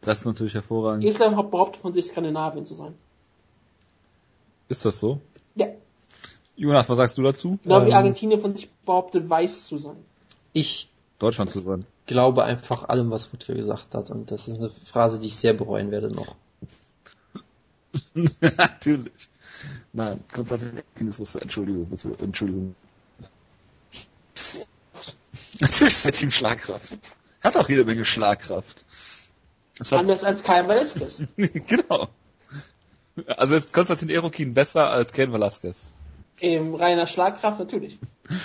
Das ist natürlich hervorragend. Estland hat behauptet von sich Skandinavien zu sein. Ist das so? Ja. Jonas, was sagst du dazu? Genau wie Ähm. Argentinien von sich behauptet, weiß zu sein. Ich Deutschland zu sein. glaube einfach allem, was Wutke gesagt hat. Und das ist eine Phrase, die ich sehr bereuen werde noch. Natürlich. Nein, Konstantin Russe, Entschuldigung, bitte, Entschuldigung. Natürlich ist der Team Schlagkraft. Hat auch jede Menge Schlagkraft. Das hat, Anders als Kai Velasquez. genau. Also ist Konstantin Erokin besser als Ken Velasquez. Im reiner Schlagkraft natürlich.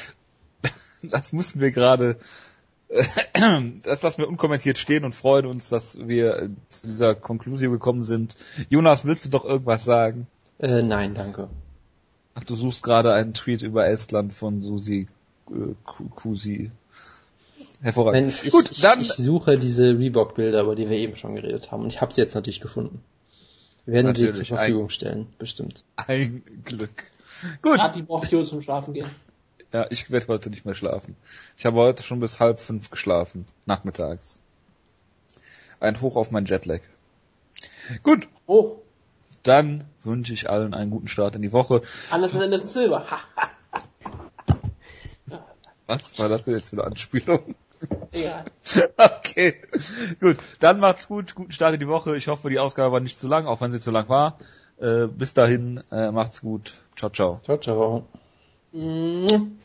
Das mussten wir gerade, das lassen wir unkommentiert stehen und freuen uns, dass wir zu dieser Konklusion gekommen sind. Jonas, willst du doch irgendwas sagen? Äh, nein, danke. Ach, du suchst gerade einen Tweet über Estland von Susi äh, Ku- Kusi. Hervorragend. Nein, ich, Gut, ich, dann ich suche diese Reebok-Bilder, über die wir eben schon geredet haben. Und ich habe sie jetzt natürlich gefunden. Wir werden sie Natürlich, zur Verfügung stellen, bestimmt. ein Glück. Gut. Ja, die braucht zum Schlafen gehen. Ja, ich werde heute nicht mehr schlafen. Ich habe heute schon bis halb fünf geschlafen, nachmittags. Ein Hoch auf mein Jetlag. Gut, Oh, dann wünsche ich allen einen guten Start in die Woche. anders als Anderson Silver. Ha, Was war das denn jetzt für eine Anspielung? Egal. Okay, gut. Dann macht's gut, guten Start in die Woche. Ich hoffe, die Ausgabe war nicht zu lang, auch wenn sie zu lang war. Äh, bis dahin, äh, macht's gut. Ciao, ciao. Ciao, ciao. Mm.